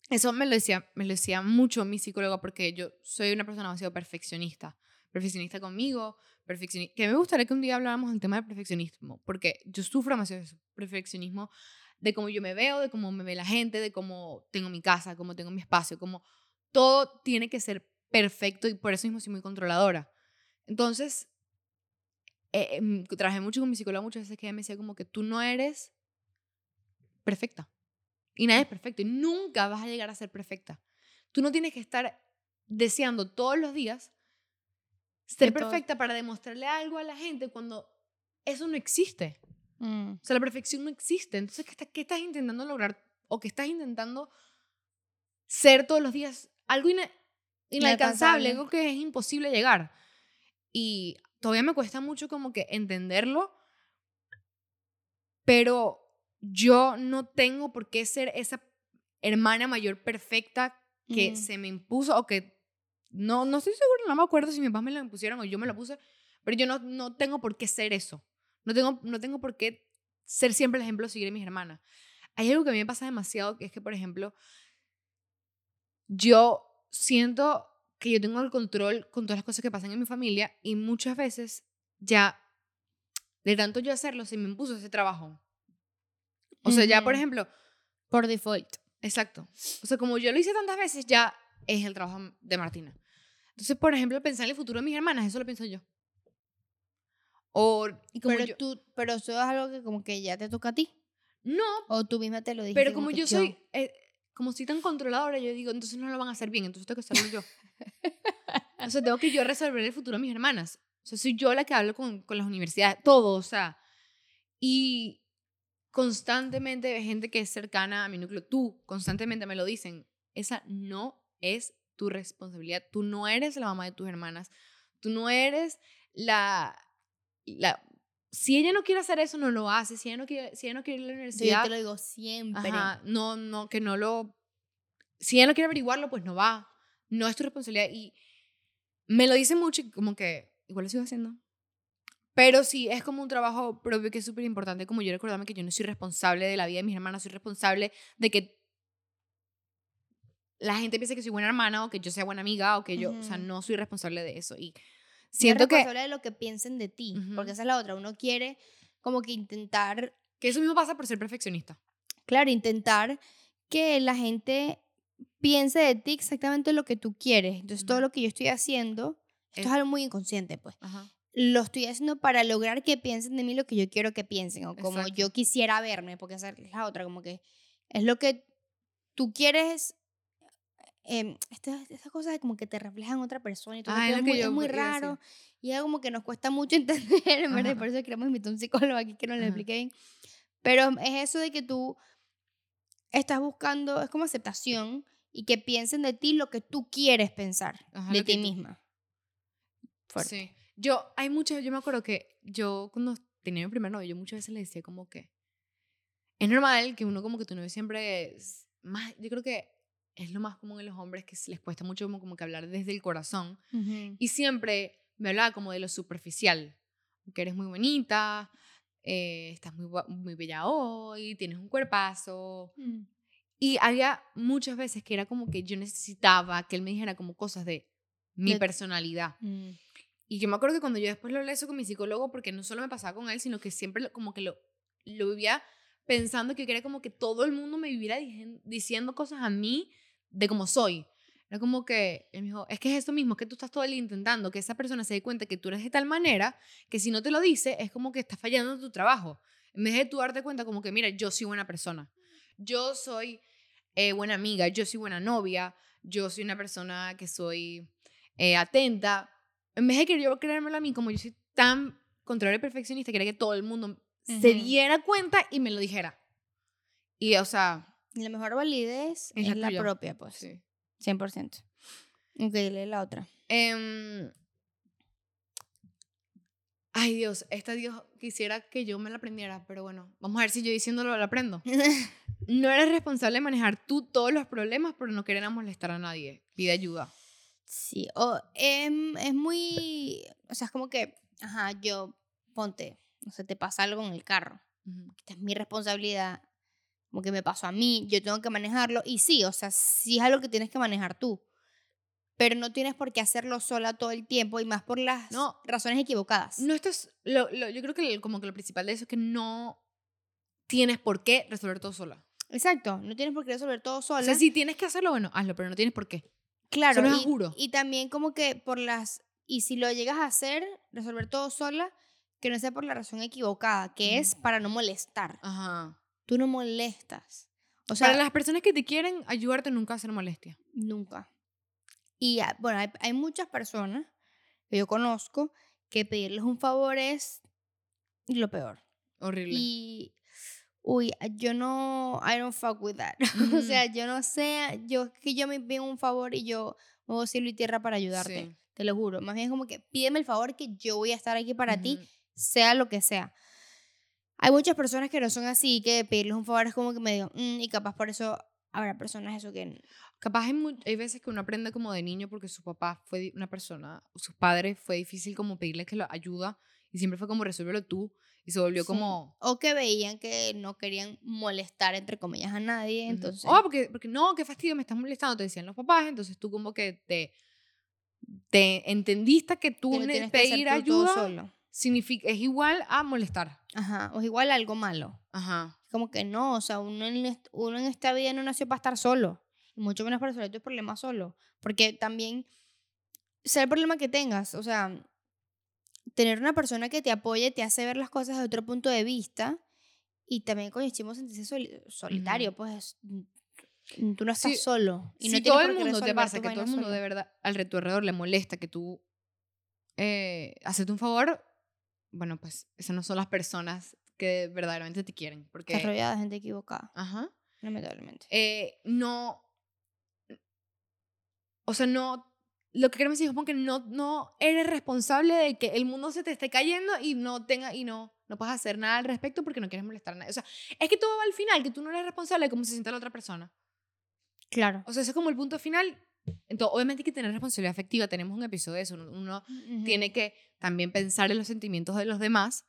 eso me lo decía, me lo decía mucho mi psicóloga porque yo soy una persona demasiado perfeccionista. Perfeccionista conmigo, perfeccionista. Que me gustaría que un día habláramos del tema del perfeccionismo, porque yo sufro demasiado de perfeccionismo de cómo yo me veo, de cómo me ve la gente, de cómo tengo mi casa, cómo tengo mi espacio, como todo tiene que ser perfecto y por eso mismo soy muy controladora. Entonces, eh, em, trabajé mucho con mi psicóloga muchas veces que ella me decía como que tú no eres perfecta. Y nadie es perfecto. Y nunca vas a llegar a ser perfecta. Tú no tienes que estar deseando todos los días ser Que todo- perfecta para demostrarle algo a la gente cuando eso no existe. Mm. O sea, la perfección no existe. Entonces, ¿qué, está- qué estás intentando lograr? O que estás intentando ser todos los días algo inalcanzable, algo que es imposible llegar. Y todavía me cuesta mucho como que entenderlo, pero yo no tengo por qué ser esa, hermana mayor perfecta que Mm. se me impuso o que no, no estoy segura, no me acuerdo si mis papás me la impusieron o yo me la puse, pero yo no, no tengo por qué ser eso. No tengo, no tengo por qué ser siempre el ejemplo de seguir a mis hermanas. Hay algo que a mí me pasa demasiado, que es que, por ejemplo, yo siento que yo tengo el control con todas las cosas que pasan en mi familia y muchas veces ya, de tanto yo hacerlo, se me impuso ese trabajo. O sea, ya, por ejemplo, Por default. Exacto. O sea, como yo lo hice tantas veces, ya es el trabajo de Martina. Entonces, por ejemplo, pensar en el futuro de mis hermanas, eso lo pienso yo. O Y como pero yo, tú, pero eso es algo que como que ya te toca a ti. no, O tú misma te lo dijiste. pero como que yo soy, eh, como soy tan controladora, yo digo, entonces no lo van a hacer bien, entonces tengo que hacerlo yo. o sea, tengo que yo resolver el futuro de mis hermanas. O sea, soy yo la que hablo con, con las universidades, todo, o sea. Y constantemente hay gente que es cercana a mi núcleo, tú constantemente me lo dicen, esa no es tu responsabilidad, tú no eres la mamá de tus hermanas, tú no eres la... la si ella no quiere hacer eso, no lo hace. Si ella no quiere, si ella no quiere ir a la Sí, yo universidad, te lo digo siempre. Ajá, no, no, que no lo... Si ella no quiere averiguarlo, pues no va. No es tu responsabilidad. Y me lo dicen mucho y como que igual lo sigo haciendo. Pero sí, es como un trabajo propio que es súper importante, como yo recordarme que yo no soy responsable de la vida de mis hermanas, soy responsable de que la gente piense que soy buena hermana o que yo sea buena amiga o que yo, o sea, no soy responsable de eso. Y Siento que, responsable de lo que piensen de ti. Porque esa es la otra. Uno quiere como que intentar, que eso mismo pasa por ser perfeccionista. claro, intentar que la gente piense de ti exactamente lo que tú quieres. Entonces, todo lo que yo estoy haciendo, esto Es- es algo muy inconsciente, pues. Ajá. Lo estoy haciendo para lograr que piensen de mí lo que yo quiero que piensen o como Exacto. yo quisiera verme, porque esa es la otra, como que es lo que tú quieres. Eh, estas, estas cosas como que te reflejan otra persona y todo, Ah, es muy, es muy a decir. raro y es como que nos cuesta mucho entender, en verdad, por eso queremos invitar a un psicólogo aquí que nos lo explique bien. Pero es eso de que tú estás buscando, es como aceptación y que piensen de ti lo que tú quieres pensar Ajá, de ti misma. Fuerte. Sí. Yo, hay muchas, yo me acuerdo que yo cuando tenía mi primer novio, yo muchas veces le decía como que es normal que uno como que tu novio siempre es más, yo creo que es lo más común en los hombres que les cuesta mucho como, como que hablar desde el corazón Ujú. y siempre me hablaba como de lo superficial, que eres muy bonita, eh, estás muy, muy bella hoy, tienes un cuerpazo, Mm. y había muchas veces que era como que yo necesitaba que él me dijera como cosas de mi De- personalidad. Mm. Y yo me acuerdo que cuando yo después lo hablé eso con mi psicólogo, porque no solo me pasaba con él, sino que siempre lo- como que lo, lo vivía pensando que yo quería como que todo el mundo me viviera diciendo cosas a mí de cómo soy. Era como que él me dijo, es que es esto mismo, es que tú estás todo el día intentando que esa persona se dé cuenta que tú eres de tal manera que si no te lo dice es como que estás fallando en tu trabajo. En vez de tú darte cuenta como que, mira, yo soy buena persona, yo soy eh, buena amiga, yo soy buena novia, yo soy una persona que soy eh, atenta. En vez de que yo creérmelo a mí, como yo soy tan contrario y perfeccionista, quería que todo el mundo se diera cuenta y me lo dijera. Y, o sea, la mejor validez Es es, la tuya. propia, pues. sí. 100%. Ok, lee la otra. Em, ay, Dios, esta Dios quisiera que yo me la aprendiera, pero bueno, vamos a ver si yo diciéndolo la aprendo. No eres responsable de manejar tú todos los problemas, pero no queremos molestar a nadie. Pide ayuda. sí, o em, es muy, o sea, es como que, ajá, yo, ponte, no sé, te pasa algo en el carro. Esta es mi responsabilidad, como que me pasó a mí, yo tengo que manejarlo. Y sí, o sea, sí es algo que tienes que manejar tú. Pero no tienes por qué hacerlo sola todo el tiempo y más por las No. razones equivocadas. No estás, lo, lo- yo creo que como que lo principal de eso es que no tienes por qué resolver todo sola. Exacto, no tienes por qué resolver todo sola. O sea, si tienes que hacerlo, bueno, hazlo, pero no tienes por qué. Claro, es y, juro. y también como que por las, y si lo llegas a hacer, resolver todo sola, que no sea por la razón equivocada, que es Ujú. para no molestar. Ajá. Tú no molestas. O sea, Para las personas que te quieren ayudarte, nunca hacer molestia. nunca. Y bueno, hay, hay muchas personas que yo conozco que pedirles un favor es lo peor. Horrible. Y, uy, yo no, I don't fuck with that. o Ujú. sea, yo no sé, yo que yo me pido un favor y yo muevo cielo y tierra para ayudarte. Sí. Te lo juro. Más bien como que pídeme el favor que yo voy a estar aquí para ti, sea lo que sea. Hay muchas personas que no son así, que pedirles un favor es como que medio, "Mm", y capaz por eso habrá personas eso que... Capaz hay, hay veces que uno aprende como de niño porque su papá fue una persona, sus padres fue difícil como pedirles que lo ayuda y siempre fue como resuélvelo tú y se volvió Sí. como... O que veían que no querían molestar, entre comillas, a nadie, ujú, entonces... Oh, porque, porque no, qué fastidio, me estás molestando, te decían los papás, entonces tú como que te, te entendiste que tú que que pedir todo ayuda solo. significa, es igual a molestar. Ajá, o es igual a algo malo. Ajá. Como que no, o sea, uno en, uno en esta vida no nació para estar solo. Y mucho menos para resolver tus problemas solo. Porque también, sea el problema que tengas, o sea, tener una persona que te apoye te hace ver las cosas de otro punto de vista. Y también, chimo sentirse soli- solitario, pues tú no estás Sí, solo. Y no si tienes todo el mundo te pasa, que todo el mundo solo. de verdad al tu alrededor le molesta que tú eh, hacerte un favor, bueno, pues esas no son las personas que verdaderamente te quieren. Estás Porque, rodeada de gente equivocada, ajá, lamentablemente. eh, no, o sea, no, lo que queremos decir es que no, no eres responsable de que el mundo se te esté cayendo y no tenga, y no, no puedes hacer nada al respecto porque no quieres molestar a nadie. O sea, es que todo va al final, que tú no eres responsable de cómo se siente la otra persona. Claro. O sea, ese es como el punto final. Entonces, obviamente hay que tener responsabilidad afectiva. Tenemos un episodio de eso. Uno, uno tiene que también pensar en los sentimientos de los demás,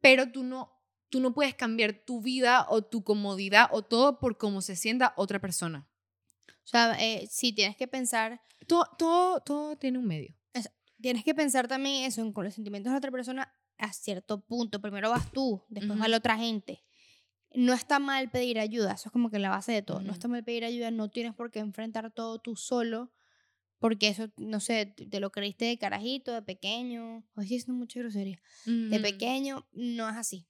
pero tú no, tú no puedes cambiar tu vida o tu comodidad o todo por cómo se sienta otra persona. O sea, eh, sí, tienes que pensar Todo, todo, todo tiene un medio. tienes que pensar también eso en- con los sentimientos de la otra persona a cierto punto. Primero vas tú, después va Ujú. la otra gente. No está mal pedir ayuda, eso es como que la base de todo. No está mal pedir ayuda, no tienes por qué enfrentar todo tú solo, porque eso, no sé, te lo creíste de carajito, de pequeño. Hoy sí es mucha grosería. De pequeño no es así.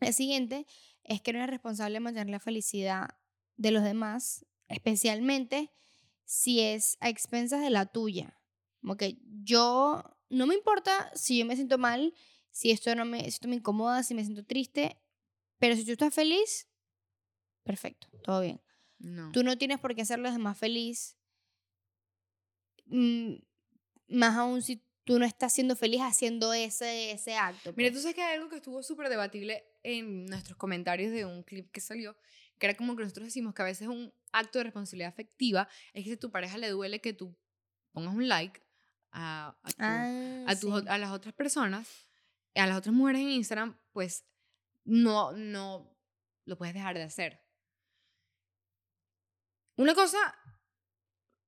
El siguiente es que no eres responsable de mantener la felicidad de los demás, especialmente si es a expensas de la tuya. Como que yo, no me importa si yo me siento mal, si esto, no me, si esto me incomoda, si me siento triste, pero si tú estás feliz, perfecto, todo bien. No. Tú no tienes por qué hacer a los demás feliz, mm, más aún si tú no estás siendo feliz haciendo ese, ese acto. Mira, pues. tú sabes que hay algo que estuvo súper debatible en nuestros comentarios de un clip que salió, que era como que nosotros decimos que a veces un acto de responsabilidad afectiva es que si a tu pareja le duele que tú pongas un like a, a tu- Ah, a, tus sí. a las otras personas, a las otras mujeres en Instagram, pues no, no lo puedes dejar de hacer. Una cosa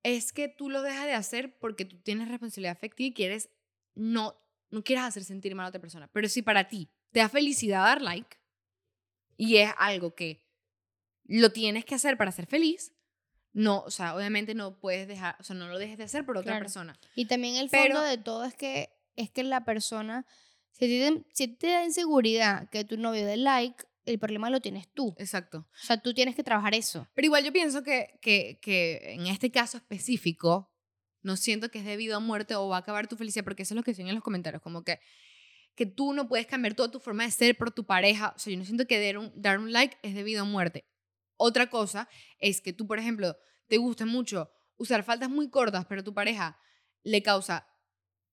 es que tú lo dejas de hacer porque tú tienes responsabilidad afectiva y quieres no, no quieres hacer sentir mal a otra persona. Pero si para ti te da felicidad dar like y es algo que lo tienes que hacer para ser feliz, no, o sea, obviamente no puedes dejar, o sea, no lo dejes de hacer por otra Claro. persona. Y también el fondo Pero- de todo es que, es que la persona, si te, si te da inseguridad que tu novio dé like, el problema lo tienes tú. Exacto. O sea, tú tienes que trabajar eso. Pero igual yo pienso que, que, que en este caso específico, no siento que es debido a muerte o va a acabar tu felicidad, porque eso es lo que decían en los comentarios, como que, que tú no puedes cambiar toda tu forma de ser por tu pareja. O sea, yo no siento que dar un, dar un like es debido a muerte. Otra cosa es que tú, por ejemplo, te gusta mucho usar faldas muy cortas, pero tu pareja le causa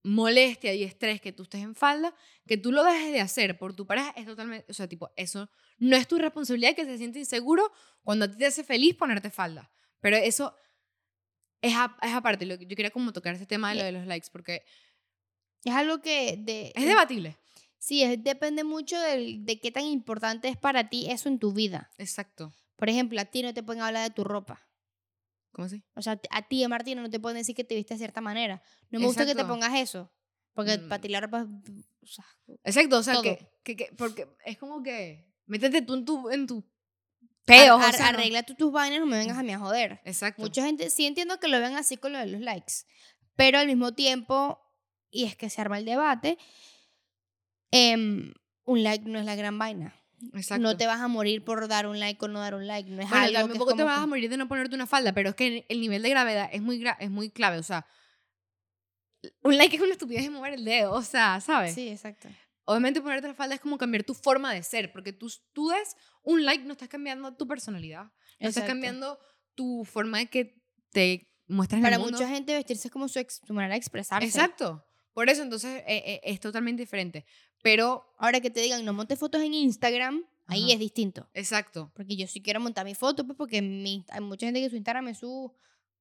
molestia y estrés que tú estés en falda, que tú lo dejes de hacer por tu pareja es totalmente, o sea, tipo, eso no es tu responsabilidad que se siente inseguro cuando a ti te hace feliz ponerte falda. Pero eso es, a- es aparte, lo que yo quería como tocar ese tema de lo de los likes, porque Es algo que... De, es debatible. Sí, es- depende mucho del- de qué tan importante es para ti eso en tu vida. Exacto. Por ejemplo, a ti no te pueden hablar de tu ropa. ¿Cómo así? O sea, a ti, Martina, no te pueden decir que te viste de cierta manera. No me gusta que te pongas eso. Porque Mm. para ti la ropa... o sea, Exacto, o sea, que, que, que- porque es como que métete tú en tu, en tu ar- peos, ar- o sea, no- arregla tú tus vainas, no me vengas a mí a joder. Exacto. Mucha gente, sí entiendo que lo vean así con lo de los likes, pero al mismo tiempo, y es que se arma el debate, em, un like no es la gran vaina. Exacto. No te vas a morir por dar un like o no dar un like. No es Bueno, algo que es te vas a morir de no ponerte una falda, pero es que el nivel de gravedad es muy, gra- es muy clave, o sea, un like es una estupidez de mover el dedo, o sea, ¿sabes? Sí, exacto. Obviamente ponerte la falda es como cambiar tu forma de ser, porque tú, tú des un like, no estás cambiando tu personalidad, no estás Exacto. cambiando tu forma de que te muestras en Para el mundo. mucha gente vestirse es como su, ex- su manera de expresarse. Exacto. Por eso, entonces, eh, eh, es totalmente diferente. Pero, Ahora que te digan, no montes fotos en Instagram, Ahí Ajá. es distinto. Exacto. Porque yo sí quiero montar mi foto, pues porque mi, hay mucha gente que su Instagram es su,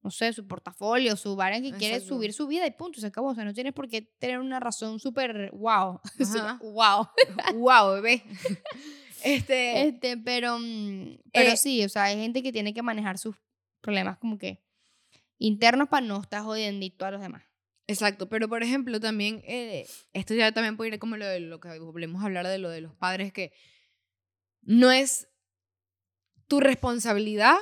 no sé, su portafolio, su en que quiere Exacto. subir su vida y punto, se acabó. O sea, no tienes por qué tener una razón súper wow. Wow. wow, bebé. Este, Este, pero, mm, pero Eh, sí, o sea, hay gente que tiene que manejar sus problemas como que internos para no estar jodiendo a los demás. Exacto, pero por ejemplo también, eh, esto ya también puede ir como lo de lo que volvemos a hablar de lo de los padres, que no es tu responsabilidad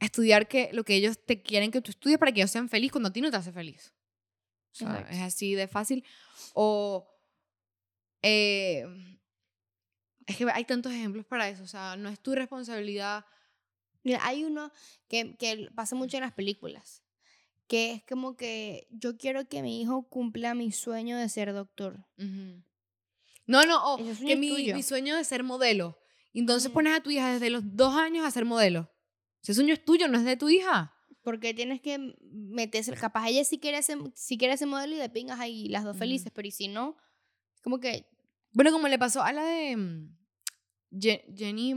estudiar que, lo que ellos te quieren que tú estudies para que ellos sean felices cuando a ti no te hace feliz. O sea, Exacto. es así de fácil. O eh, es que hay tantos ejemplos para eso. O sea, no es tu responsabilidad. Mira, hay uno que, que pasa mucho en las películas, que es como que yo quiero que mi hijo cumpla mi sueño de ser doctor. No, no, o Ese sueño que mi, sueño de ser modelo. Entonces pones a tu hija desde los dos años a ser modelo. Ese sueño es tuyo, no es de tu hija. Porque tienes que meterse, capaz ella sí quiere ser, sí quiere ser modelo y de pingas ahí las dos felices, pero y si no, como que, Bueno, como le pasó a la de mm, Je- Jenny,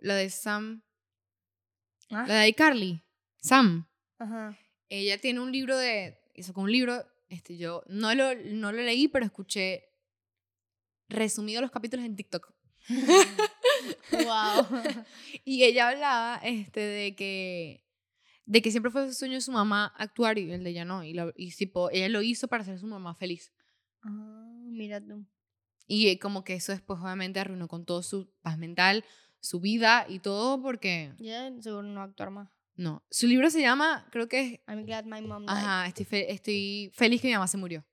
la de Sam, ah, la de Carly, Sam. ajá. Ella tiene un libro de, hizo con un libro, este, yo no lo, no lo leí, pero escuché resumido los capítulos en TikTok. wow. Y ella hablaba este, de que de que siempre fue su sueño de su mamá actuar y el de ella no. Y, lo- y tipo, ella lo hizo para hacer su mamá feliz. ah, mira tú. Y eh, como que eso después obviamente arruinó con todo su paz mental, su vida y todo porque... Ya seguro no actuar más. No. Su libro se llama, creo que es... I'm glad my mom died. Ajá, estoy, fe- estoy feliz que mi mamá se murió.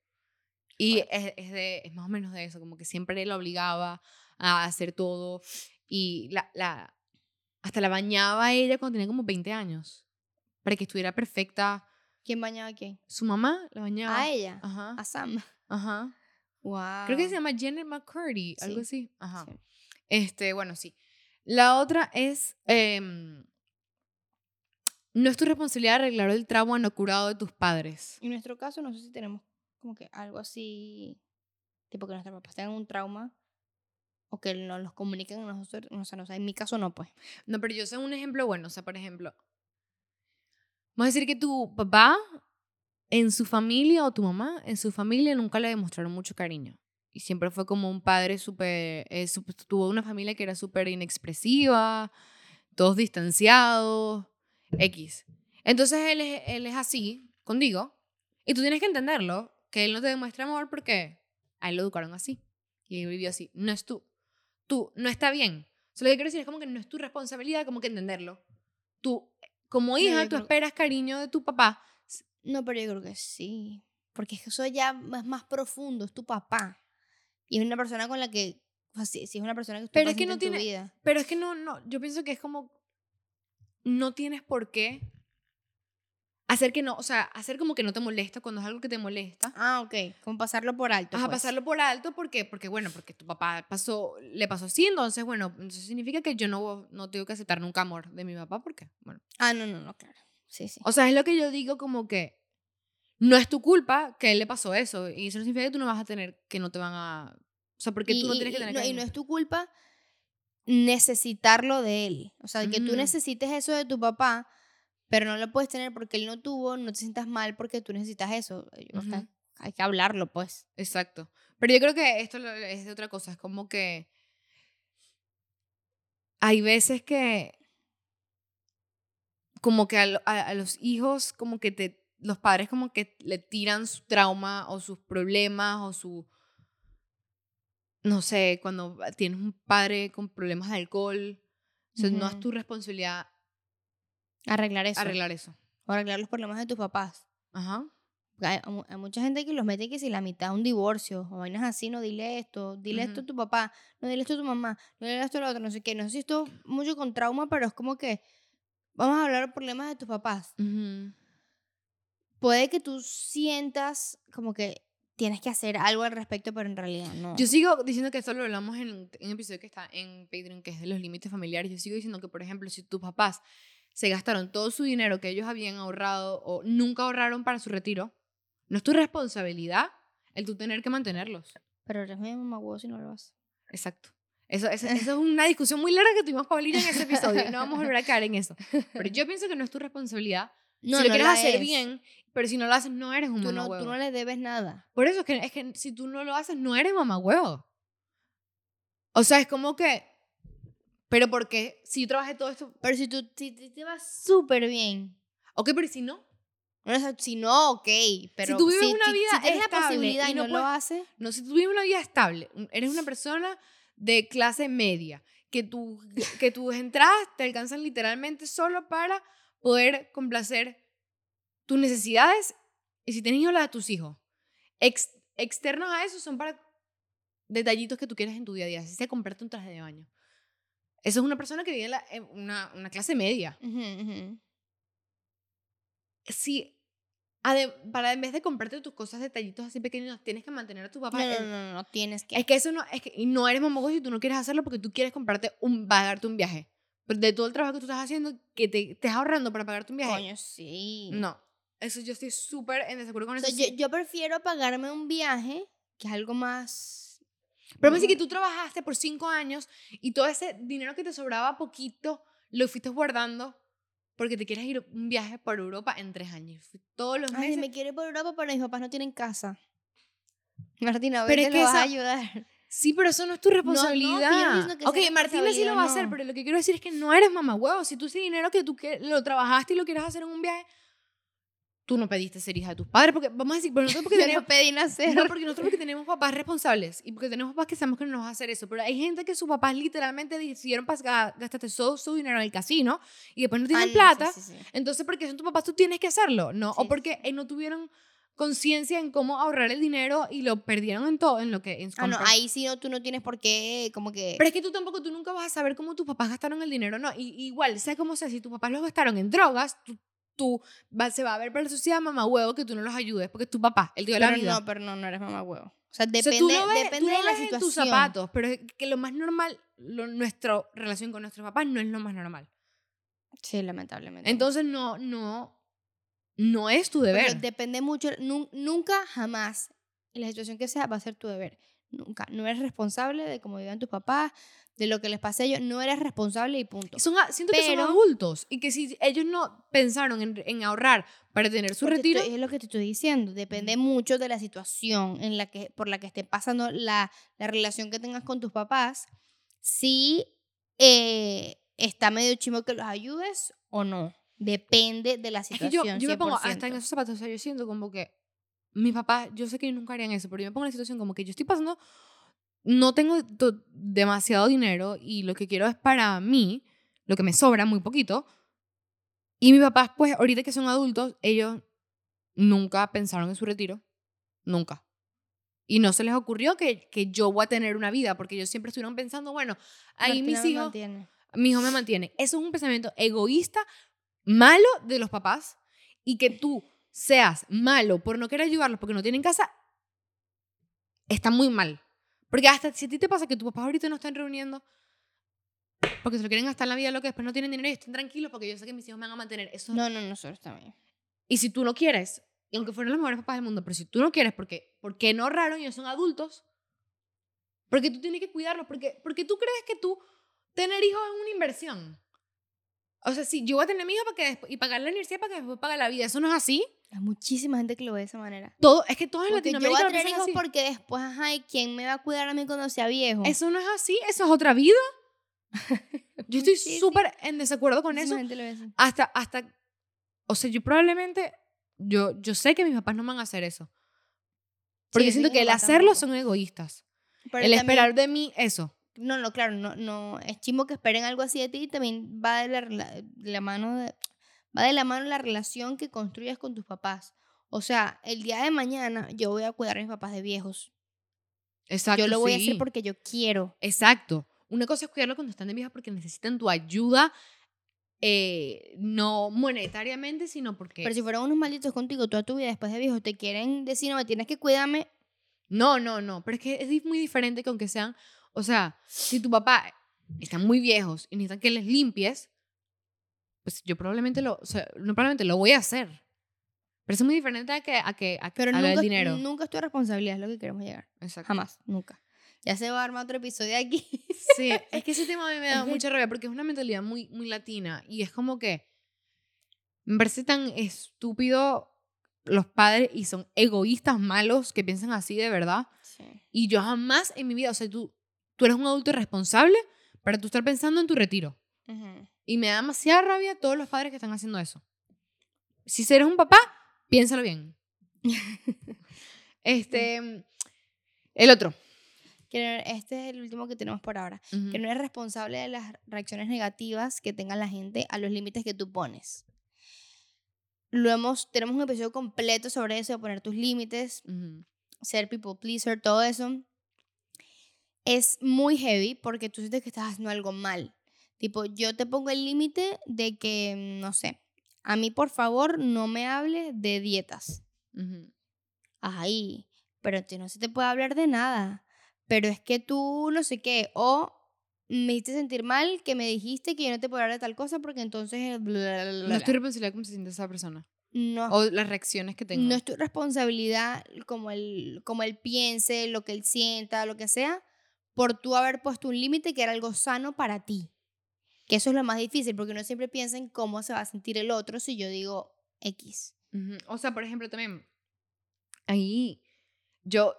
Y es, es, de, es más o menos de eso, como que siempre la obligaba a hacer todo. Y la, la, hasta la bañaba ella cuando tenía como 20 años. Para que estuviera perfecta. ¿Quién bañaba a quién? Su mamá la bañaba. A ella. Ajá. A Sam. Ajá. Wow. Creo que se llama Janet McCurdy, algo Sí, así. Ajá. sí. Este, bueno, sí. La otra es. em, no es tu responsabilidad arreglar el trauma no curado de tus padres. En nuestro caso, no sé si tenemos como que algo así, tipo que nuestros papás tengan un trauma o que nos los comuniquen a nosotros. O sea, no sé, en mi caso no, pues. No, pero yo sé un ejemplo bueno. O sea, por ejemplo, vamos a decir que tu papá en su familia o tu mamá en su familia nunca le demostraron mucho cariño. Y siempre fue como un padre súper... eh, tuvo una familia que era súper inexpresiva, todos distanciados, X. Entonces él es, él es así contigo y tú tienes que entenderlo, que él no te demuestra amor porque a él lo educaron así y él vivió así. No es tú. Tú, no está bien. O sea, lo que quiero decir es como que no es tu responsabilidad, como que entenderlo. Tú, como hija, tú creo- esperas cariño de tu papá. No, pero yo creo que sí. Porque es que eso ya es más profundo, es tu papá. Y es una persona con la que, si, es una persona que tú Pero es que no tiene- vida. Pero es que no, no, yo pienso que es como, no tienes por qué hacer que no, o sea, hacer como que no te molesta cuando es algo que te molesta. Ah, ok. Como pasarlo por alto. Vas a pues. pasarlo por alto porque, porque, bueno, porque tu papá pasó, le pasó así, entonces, bueno, eso significa que yo no, no tengo que aceptar nunca amor de mi papá porque, bueno. Ah, no, no, no, claro. Sí, sí. O sea, es lo que yo digo como que no es tu culpa que él le pasó eso y eso no significa que tú no vas a tener, que no te van a... O sea, porque y, tú no y- tienes que y tener no, y no es tu culpa necesitarlo de él. O sea, que tú Ujú. necesites eso de tu papá, pero no lo puedes tener porque él no tuvo, no te sientas mal porque tú necesitas eso. O sea, Ujú. hay que hablarlo, pues. Exacto. Pero yo creo que esto es de otra cosa. Es como que hay veces que como que a- a los hijos como que te los padres como que le tiran su trauma o sus problemas o su no sé, cuando tienes un padre con problemas de alcohol, o sea, no es tu responsabilidad Arreglar eso. arreglar eso. O arreglar los problemas de tus papás. Ajá. Hay, hay mu- hay mucha gente que los mete que si la mitad un divorcio o vainas así, no dile esto, dile esto a tu papá, no dile esto a tu mamá, no dile esto a lo otro, no sé qué. No sé si esto mucho con trauma, pero es como que vamos a hablar de problemas de tus papás. Puede que tú sientas como que tienes que hacer algo al respecto, pero en realidad no. Yo sigo diciendo que esto lo hablamos en un en un episodio que está en Patreon, que es de los límites familiares. Yo sigo diciendo que, por ejemplo, si tus papás se gastaron todo su dinero que ellos habían ahorrado o nunca ahorraron para su retiro, no es tu responsabilidad el tú tener que mantenerlos. Pero eres mamá huevo si no lo haces. Exacto. Eso, eso, eso es una discusión muy larga que tuvimos Paulina en ese episodio. No vamos a volver a caer en eso. Pero yo pienso que no es tu responsabilidad. No, si lo no quieres la hacer es. bien, pero si no lo haces, no eres un Tú no, mamagüevo. tú no le debes nada. Por eso es que, es que si tú no lo haces, no eres mamagüevo. O sea, es como que. Pero porque si yo trabajé todo esto. Pero si tú si, si te va súper bien. Ok, pero ¿y si no? No, o sea, si no, ok. Pero tú vives si, una si- vida si tienes la estable posibilidad y no no, lo puedes- haces, No, si tú vives una vida estable, eres una persona de clase media, que, tu, que tus entradas te alcanzan literalmente solo para poder complacer tus necesidades y si tienes hijos, las de tus hijos. Ex- externos a eso son para detallitos que tú quieres en tu día a día, así sea comprarte un traje de baño. Eso es una persona que vive en, la- en una, una clase media. ujú. Si para en vez de comprarte tus cosas, detallitos así pequeños, tienes que mantener a tu papá. no, no, no, no, no, tienes que. Es que eso no, es que no eres mamogo si tú no quieres hacerlo porque tú quieres comprarte un, pagarte un viaje. De todo el trabajo que tú estás haciendo, que te estés ahorrando para pagarte un viaje. Coño, sí. No. Eso yo estoy súper en desacuerdo con O eso. sea, yo, sí. yo prefiero pagarme un viaje, que es algo más. Pero me dice que tú trabajaste por cinco años y todo ese dinero que te sobraba poquito lo fuiste guardando porque te quieres ir un viaje por Europa en tres años. Todos los Ay, meses. me quiero ir por Europa, pero mis papás no tienen casa. Martina, pero es te que vas a ayudar. Sí, pero eso no es tu no, responsabilidad. diciendo que ok, Martina sí lo va a hacer, no. pero lo que quiero decir es que no eres mamá Si tú ese dinero que tú que lo trabajaste y lo quieres hacer en un viaje, tú no pediste ser hija de tus padres. Porque vamos a decir, pero nosotros porque tenemos, no pedí nacer. no, porque nosotros porque tenemos papás responsables y porque tenemos papás que sabemos que no nos va a hacer eso. Pero hay gente que sus papás literalmente decidieron pasar, gastarte todo su dinero en el casino y después no tienen no, plata. sí, sí, sí. Entonces, porque son tus papás, tú tienes que hacerlo, ¿no? o porque eh, no tuvieron conciencia en cómo ahorrar el dinero y lo perdieron en todo, en lo que... En Ah, no, ahí sí no, tú no tienes por qué, como que... Pero es que tú tampoco, tú nunca vas a saber cómo tus papás gastaron el dinero, ¿no? Y, igual, sea como sea, si tus papás los gastaron en drogas, tú, tú va- se va a ver para la sociedad mamá huevo que tú no los ayudes, porque es tu papá, el tío de la vida. no, pero no, no eres mamá huevo. O sea, O depende, sea, tú lo ves, depende tú lo de la ves en situación. tus zapatos, pero es que lo más normal, lo, nuestra relación con nuestros papás no es lo más normal. Sí, lamentablemente. Entonces, no, no, no es tu Pero deber. depende mucho, nun- nunca, jamás, en la situación que sea, va a ser tu deber. Nunca. No eres responsable de cómo vivan tus papás, de lo que les pase a ellos. No eres responsable y punto. Son, siento que son adultos y que si ellos no pensaron en, en ahorrar para tener su retiro, estoy- es lo que te estoy diciendo. Depende mucho de la situación en la que, por la que esté pasando la, la relación que tengas con tus papás. Si eh, está medio chimo que los ayudes o no. Depende de la Es que situación. yo, yo me pongo hasta en 100%. esos zapatos, o sea, yo siento como que mis papás, yo sé que nunca harían eso, pero yo me pongo en la situación como que yo estoy pasando, no tengo demasiado dinero y lo que quiero es para mí, lo que me sobra, muy poquito. Y mis papás, pues ahorita que son adultos, ellos nunca pensaron en su retiro, nunca. Y no se les ocurrió que, que yo voy a tener una vida, porque ellos siempre estuvieron pensando, bueno, ahí Martina mis hijos mantiene. mi hijo me mantiene. Eso es un pensamiento egoísta, malo de los papás y que tú seas malo por no querer ayudarlos porque no tienen casa, está muy mal. Porque hasta si a ti te pasa que tus papás ahorita no están reuniendo porque se lo quieren gastar en la vida, lo que después no tienen dinero y estén tranquilos porque yo sé que mis hijos me van a mantener. Eso No, no, nosotros también. Y si tú no quieres, y aunque fueran los mejores papás del mundo, pero si tú no quieres, porque, porque no ahorraron y ellos son adultos, porque tú tienes que cuidarlos, porque, porque tú crees que tú tener hijos es una inversión. O sea, sí, yo voy a tener mi hijo para que después, y pagar la universidad para que después pague la vida. Eso no es así. Hay muchísima gente que lo ve de esa manera. Todo, es que todos en Porque yo voy Latinoamérica a tener hijos así. porque después, ajá, ¿y quién me va a cuidar a mí cuando sea viejo? Eso no es así, eso es otra vida. Yo estoy Sí, sí. súper en desacuerdo con Muchísima eso. gente lo ve así. Hasta, hasta, o sea, yo probablemente, yo, yo sé que mis papás no van a hacer eso. Porque Sí, siento sí, que el hacerlo tampoco. son egoístas. Pero el también- esperar de mí eso. No, no, claro, no, no. Es chimbo que esperen algo así de ti y también va de la, rela- de la mano de, va de la mano la relación que construyas con tus papás. O sea, el día de mañana yo voy a cuidar a mis papás de viejos. Exacto. yo lo voy a hacer porque yo quiero. Exacto. Una cosa es cuidarlo cuando están de vieja porque necesitan tu ayuda, eh, no monetariamente, sino porque... Pero si fueron unos malditos contigo toda tu vida después de viejos, te quieren decir, no, me tienes que cuidarme. No, no, no. Pero es que es muy diferente que aunque sean... O sea, si tu papá están muy viejos y necesitan que les limpies, pues yo probablemente lo... O sea, no probablemente lo voy a hacer. Pero eso es muy diferente a que a, que, a, Pero a dinero. nunca es tu responsabilidad, es lo que queremos llegar. Exacto. Jamás, nunca. Ya se va a armar otro episodio aquí. Sí, es que ese tema a mí me da Es que- mucha rabia porque es una mentalidad muy, muy latina y es como que me parece tan estúpido los padres y son egoístas malos que piensan así de verdad. Sí. Y yo jamás en mi vida, o sea, tú, tú eres un adulto irresponsable para tú estar pensando en tu retiro. Y me da demasiada rabia todos los padres que están haciendo eso. Si eres un papá, piénsalo bien. este, el otro. Que este es el último que tenemos por ahora. Ujú. Que no eres responsable de las reacciones negativas que tenga la gente a los límites que tú pones. Lo hemos, tenemos un episodio completo sobre eso, de poner tus límites, Ujú. ser people pleaser, todo eso. Es muy heavy porque tú sientes que estás haciendo algo mal. Tipo, yo te pongo el límite de que, no sé, a mí por favor no me hables de dietas. Ujú. Ahí, pero no se te puede hablar de nada. Pero es que tú no sé qué, o me hiciste sentir mal que me dijiste que yo no te puedo hablar de tal cosa porque entonces... bla, bla, bla, No estoy bla". responsable cómo se siente esa persona. No, O las reacciones que tengo. no es tu responsabilidad como él, como él piense, lo que él sienta, lo que sea, por tú haber puesto un límite que era algo sano para ti. Que eso es lo más difícil, porque uno siempre piensa en cómo se va a sentir el otro si yo digo X. Ujú. O sea, por ejemplo, también, ahí, yo,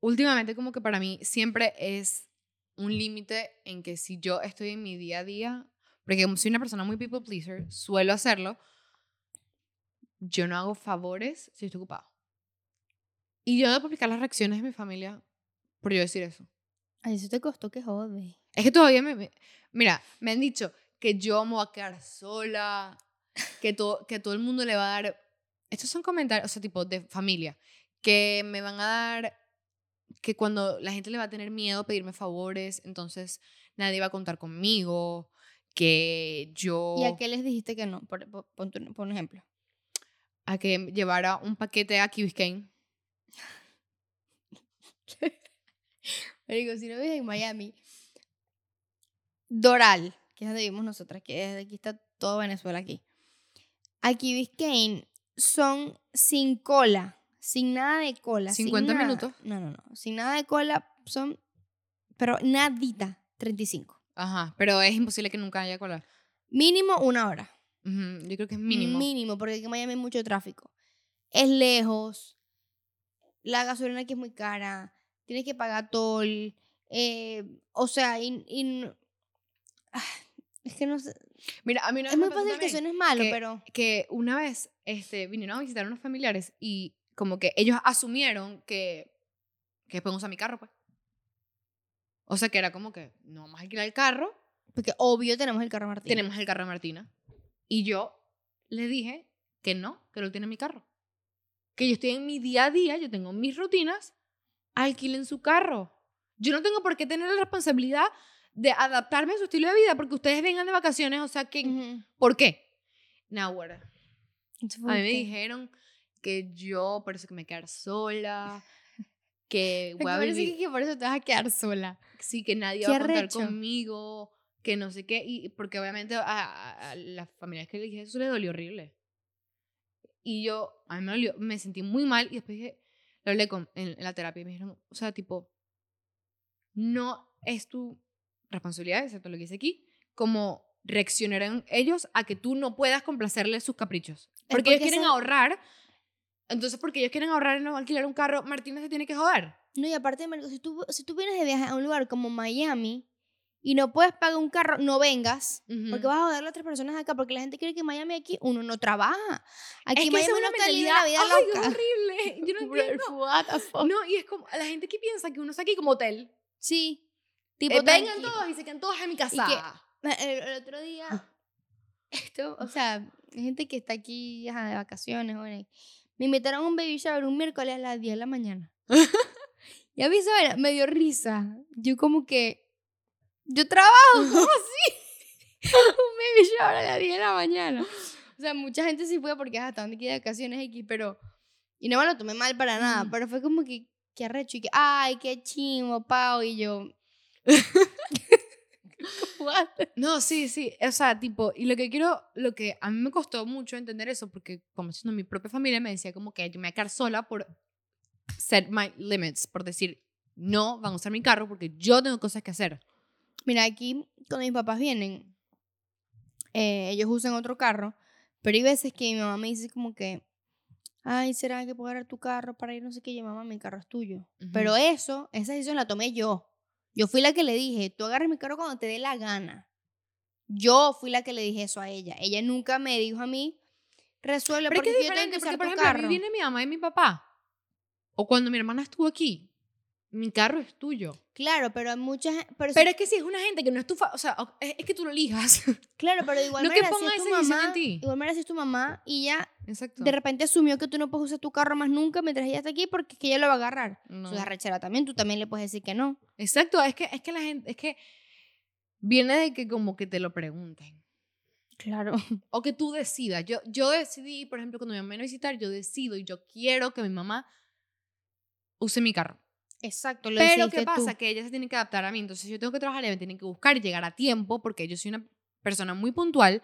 últimamente como que para mí siempre es un límite en que si yo estoy en mi día a día, porque soy una persona muy people pleaser, suelo hacerlo, yo no hago favores si estoy ocupado. Y yo debo explicar las reacciones de mi familia por yo decir eso. Ay, eso te costó que jode. Es que todavía me, me- Mira, me han dicho que yo me voy a quedar sola, que, todo que todo el mundo le va a dar... Estos son comentarios, o sea, tipo de familia, que me van a dar... Que cuando la gente le va a tener miedo a pedirme favores, entonces nadie va a contar conmigo, que yo... ¿Y a qué les dijiste que no? Por, por, por un ejemplo. a que llevara un paquete a Key Biscayne. Pero digo, si no vives en Miami, Doral, que es donde vivimos nosotras, que desde aquí está todo Venezuela aquí. Aquí Biscayne son sin cola, sin nada de cola. sin 50 nada. minutos. No, no, no. Sin nada de cola son, pero nadita, 35. Ajá, pero es imposible que nunca haya cola. Mínimo una hora. Ujú, Yo creo que es mínimo. Mínimo, porque aquí en Miami hay mucho tráfico. Es lejos. La gasolina aquí es muy cara. Tienes que pagar toll. eh, o sea, y, y n- ah, es que no sé. Mira, a mí una Es muy fácil que suene malo, que- pero. que una vez este, vinieron a visitar a unos familiares y como que ellos asumieron que, que después usar mi carro, pues. O sea, que era como que no vamos a alquilar el carro, Porque obvio tenemos el carro Martín. tenemos el carro de Martina. Y yo le dije que no, que lo tiene mi carro. Que yo estoy en mi día a día, yo tengo mis rutinas, alquilen su carro. Yo no tengo por qué tener la responsabilidad de adaptarme a su estilo de vida porque ustedes vengan de vacaciones, o sea, que, Ujú. ¿por qué? Eso A mí me dijeron que yo por eso que me quedar sola, que voy a vivir, que, por eso te vas a quedar sola. sí, que nadie va a contar arrecho. conmigo, que no sé qué, y porque obviamente a, a- a las familias que le dije eso le dolió horrible. Y yo, a mí me dolió, me sentí muy mal y después dije, lo hablé con, en, en la terapia y me dijeron, o sea, tipo, no es tu responsabilidad, excepto lo que dice aquí, como reaccionarán ellos a que tú no puedas complacerles sus caprichos. Porque ellos quieren ahorrar, entonces porque ellos quieren ahorrar no alquilar un carro, Martina se tiene que joder. No, y aparte, si tú, si tú vienes de viaje a un lugar como Miami y no puedes pagar un carro, no vengas. Porque Ujú. vas a joder a otras personas acá, porque la gente cree que en Miami aquí uno no trabaja. Aquí es que Miami es una uno está libre la vida ay, loca. es horrible, yo no entiendo. what the fuck. No, y es como, la gente que piensa que uno está aquí como hotel. Sí. Tipo, Eh, vengan todos y se quedan todos en mi casa. El, el otro día, esto, o sea, hay gente que está aquí ajá, de vacaciones, bueno, me invitaron a un baby shower un miércoles a las 10 de la mañana. y a mí vaina me dio risa. Yo como que, yo trabajo, ¿cómo así? un baby shower a las 10 de la mañana. O sea, mucha gente sí fue porque ajá, estaban aquí de vacaciones X, pero, y no me lo tomé mal para nada, pero fue como que, qué arrecho, y que, ay, qué chimo, pao, y yo... No, sí, sí. O sea, tipo, y lo que quiero, lo que a mí me costó mucho entender eso, porque como siendo mi propia familia me decía como que yo me voy a quedar sola por set my limits, por decir, no van a usar mi carro porque yo tengo cosas que hacer. Mira, aquí cuando mis papás vienen, eh, ellos usan otro carro, pero hay veces que mi mamá me dice como que, ay, ¿será que puedo agarrar tu carro para ir no sé qué? Y yo, mamá, mi carro es tuyo. Pero eso, esa decisión la tomé yo. Yo fui la que le dije, tú agarras mi carro cuando te dé la gana. Yo fui la que le dije eso a ella. Ella nunca me dijo a mí, resuelve Pero es que porque es yo tengo que porque usar por tu ejemplo, a carro. mí viene mi mamá y mi papá. O cuando mi hermana estuvo aquí, mi carro es tuyo. Claro, pero muchas, pero, Pero es que si es una gente que no es tu fa o sea, es, es que tú lo elijas. claro, pero de igual no que manera si ponga es tu decisión en mamá, ti. igual manera si es tu mamá y ya Exacto. de repente asumió que tú no puedes usar tu carro más nunca mientras ella está aquí porque es que ella lo va a agarrar. No. Es arrechera también, tú también le puedes decir que no. Exacto, es que, es que la gente, es que viene de que como que te lo pregunten. Claro. O que tú decidas. Yo, yo decidí, por ejemplo, cuando mi mamá vino a visitar, yo decido y yo quiero que mi mamá use mi carro. Exacto, lo Pero ¿qué pasa? tú. Que ella se tiene que adaptar a mí. Entonces yo tengo que trabajar y me tienen que buscar y llegar a tiempo porque yo soy una persona muy puntual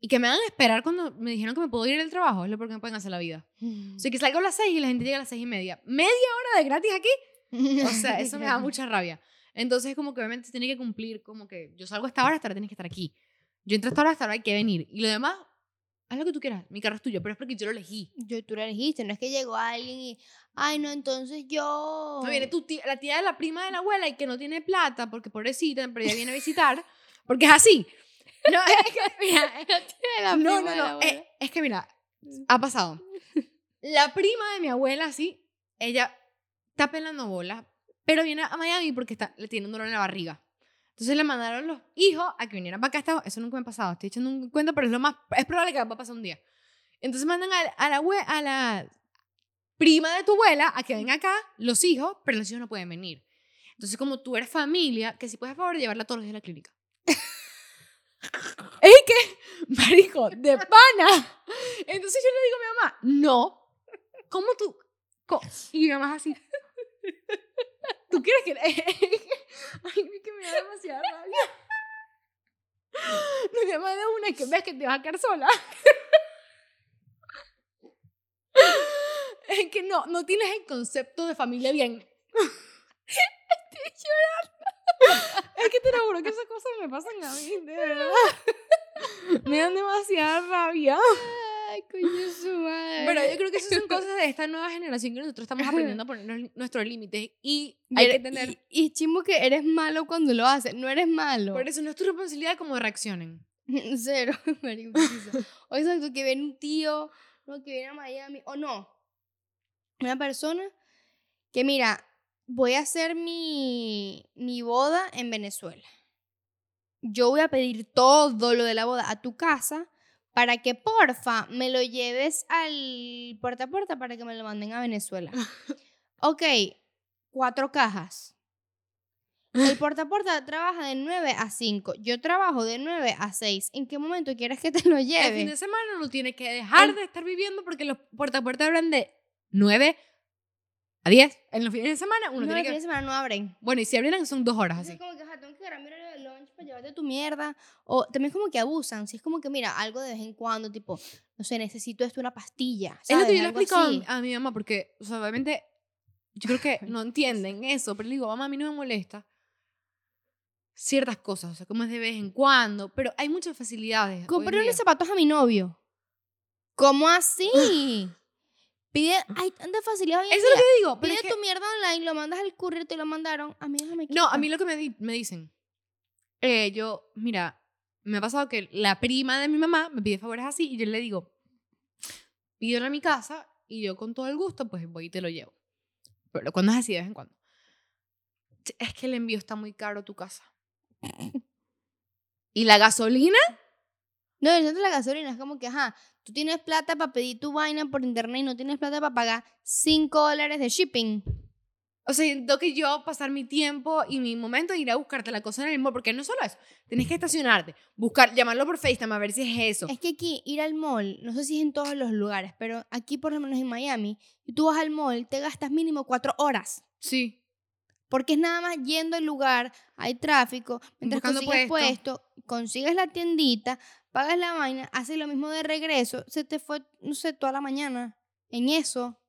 y que me hagan esperar cuando me dijeron que me puedo ir del trabajo. Es lo porque me pueden hacer la vida. O sea, que salgo a las seis y la gente llega a las seis y media. ¿Media hora de gratis aquí? O sea, eso me da mucha rabia. Entonces, como que obviamente se tiene que cumplir, como que yo salgo a esta hora, hasta ahora tienes que estar aquí. Yo entro a esta hora, hasta ahora hay que venir. Y lo demás, haz lo que tú quieras. Mi carro es tuyo, pero es porque yo lo elegí. Yo, tú lo elegiste, no es que llegó alguien y, ay, no, entonces yo... No viene tu tía, la tía de la prima de la abuela y que no tiene plata, porque pobrecita, pero ella viene a visitar, porque es así. No, es que, mira, La no, no, no. abuela. eh, es que mira, ha pasado. La prima de mi abuela, sí, ella está pelando bola, pero viene a Miami porque está, le tiene un dolor en la barriga. Entonces le mandaron los hijos a que vinieran para acá. Esta- Eso nunca me ha pasado. Estoy echando un cuento, pero es lo más. Es probable que va a pasar un día. Entonces mandan a, a la, a la prima de tu abuela a que venga acá, los hijos, pero los hijos no pueden venir. Entonces, como tú eres familia, que si puedes, por favor, llevarla todos los días a la clínica. es que, marico, de pana. Entonces yo le digo a mi mamá, no, ¿cómo tú? co-?" Y mi mamá es así. ¿Tú quieres que.? Ay, que me da demasiada rabia. No, mamá de una y que ves que te vas a quedar sola. Es que no, no tienes el concepto de familia bien. Estoy llorando. Es que te lo juro que esas cosas me pasan a mí, de verdad. Me dan demasiada rabia. Ay, coño su madre. Pero yo creo que esas son cosas de esta nueva generación que nosotros estamos aprendiendo a poner nuestros límites y hay eres- que tener... Y, y chimbo que eres malo cuando lo haces. No eres malo. Por eso no es tu responsabilidad como reaccionen. Cero, marico. O exacto, que viene un tío, no, que viene a Miami, o no. Una persona que, mira, voy a hacer mi, mi boda en Venezuela. Yo voy a pedir todo lo de la boda a tu casa para que, porfa, me lo lleves al puerta a puerta para que me lo manden a Venezuela. ok, cuatro cajas. El puerta a puerta trabaja de 9 a 5. Yo trabajo de 9 a 6. ¿En qué momento quieres que te lo El fin lleve? de semana no tiene que dejar El- de estar viviendo porque los puerta a puerta abren de 9 a 10. En los fines de semana uno No, tiene los que... fines de semana no abren. Bueno, y si abrieran son dos horas así. es como que, ajá, tengo que agarrar mi horario de lunch para llevarte tu mierda. O también es como que abusan. Si es como que, mira, algo de vez en cuando, tipo, no sé, necesito esto, una pastilla. Es lo que ¿sabes? yo le explicado a a mi mamá porque, o sea, obviamente, yo creo que no entienden eso, pero le digo, mamá, a mí no me molesta ciertas cosas, o sea, como es de vez en cuando, pero hay muchas facilidades. Compré unos zapatos a mi novio. ¿Cómo así? Pide, hay tanta facilidad hoy en Eso es lo que digo, pero Pide que- tu mierda online, lo mandas al courier, te lo mandaron. A mí no me No, a quita. mí lo que me, di- me dicen, eh, yo, mira, me ha pasado que la prima de mi mamá me pide favores así y yo le digo, pídelo a mi casa y yo con todo el gusto, pues voy y te lo llevo. Pero cuando es así de vez en cuando. Es que el envío está muy caro a tu casa. ¿Y la gasolina? No, centro de la gasolina es como que, ajá, tú tienes plata para pedir tu vaina por internet y no tienes plata para pagar 5 dólares de shipping. O sea, tengo que yo pasar mi tiempo y mi momento de ir a buscarte la cosa en el mall, porque no solo eso, tienes que estacionarte, buscar, llamarlo por FaceTime a ver si es eso. Es que aquí ir al mall, no sé si es en todos los lugares, pero aquí por lo menos en Miami, tú vas al mall, te gastas mínimo 4 horas. Sí. Porque es nada más yendo al lugar, hay tráfico, mientras Buscando consigues puesto. puesto, consigues la tiendita, pagas la vaina, haces lo mismo de regreso, se te fue, no sé, toda la mañana en eso.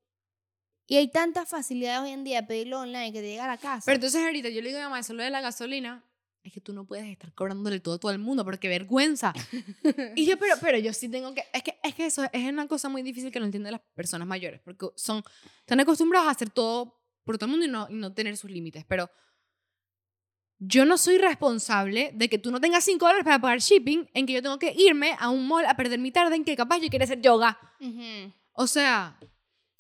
Y hay tantas facilidades hoy en día de pedirlo online que te llega a la casa. Pero entonces ahorita yo le digo a mi mamá, eso lo de la gasolina, es que tú no puedes estar cobrándole todo a todo el mundo, porque vergüenza. y yo, pero, pero yo sí tengo que, es que, es que eso es una cosa muy difícil que no entienden las personas mayores, porque son, están acostumbrados a hacer todo por todo el mundo y no, y no tener sus límites, pero yo no soy responsable de que tú no tengas 5 dólares para pagar shipping, en que yo tengo que irme a un mall a perder mi tarde en que capaz yo quiero hacer yoga. Ujú. O sea,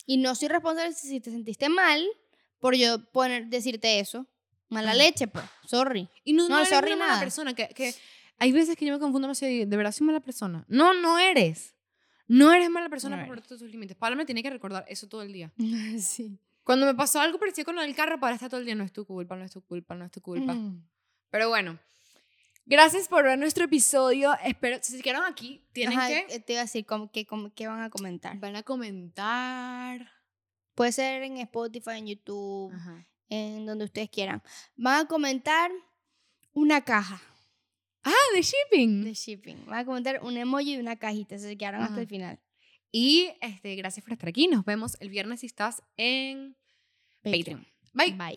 Y no soy responsable si te sentiste mal por yo poner, decirte eso. Mala leche, pues. Sorry. y no, No, no, eres sorry, una mala nada. persona, que, que hay veces que yo me confundo más y de verdad soy mala persona. No, no eres. No eres mala persona No por eres. tus límites. Pablo me tiene que recordar eso todo el día. sí. Cuando me pasó algo parecido con lo del carro, para estar todo el día, no es tu culpa, no es tu culpa, no es tu culpa. Mm. Pero bueno, gracias por ver nuestro episodio. Espero, si se quedaron aquí, tienen Ajá, que... eh, Te iba a decir como que van a comentar. Van a comentar. Puede ser en Spotify, en YouTube, Ajá. en donde ustedes quieran. Van a comentar una caja Ah, de shipping. de shipping. Van a comentar un emoji y una cajita. Se quedaron hasta el final. Y este, gracias por estar aquí. Nos vemos el viernes si estás en Patreon. Bye. Bye.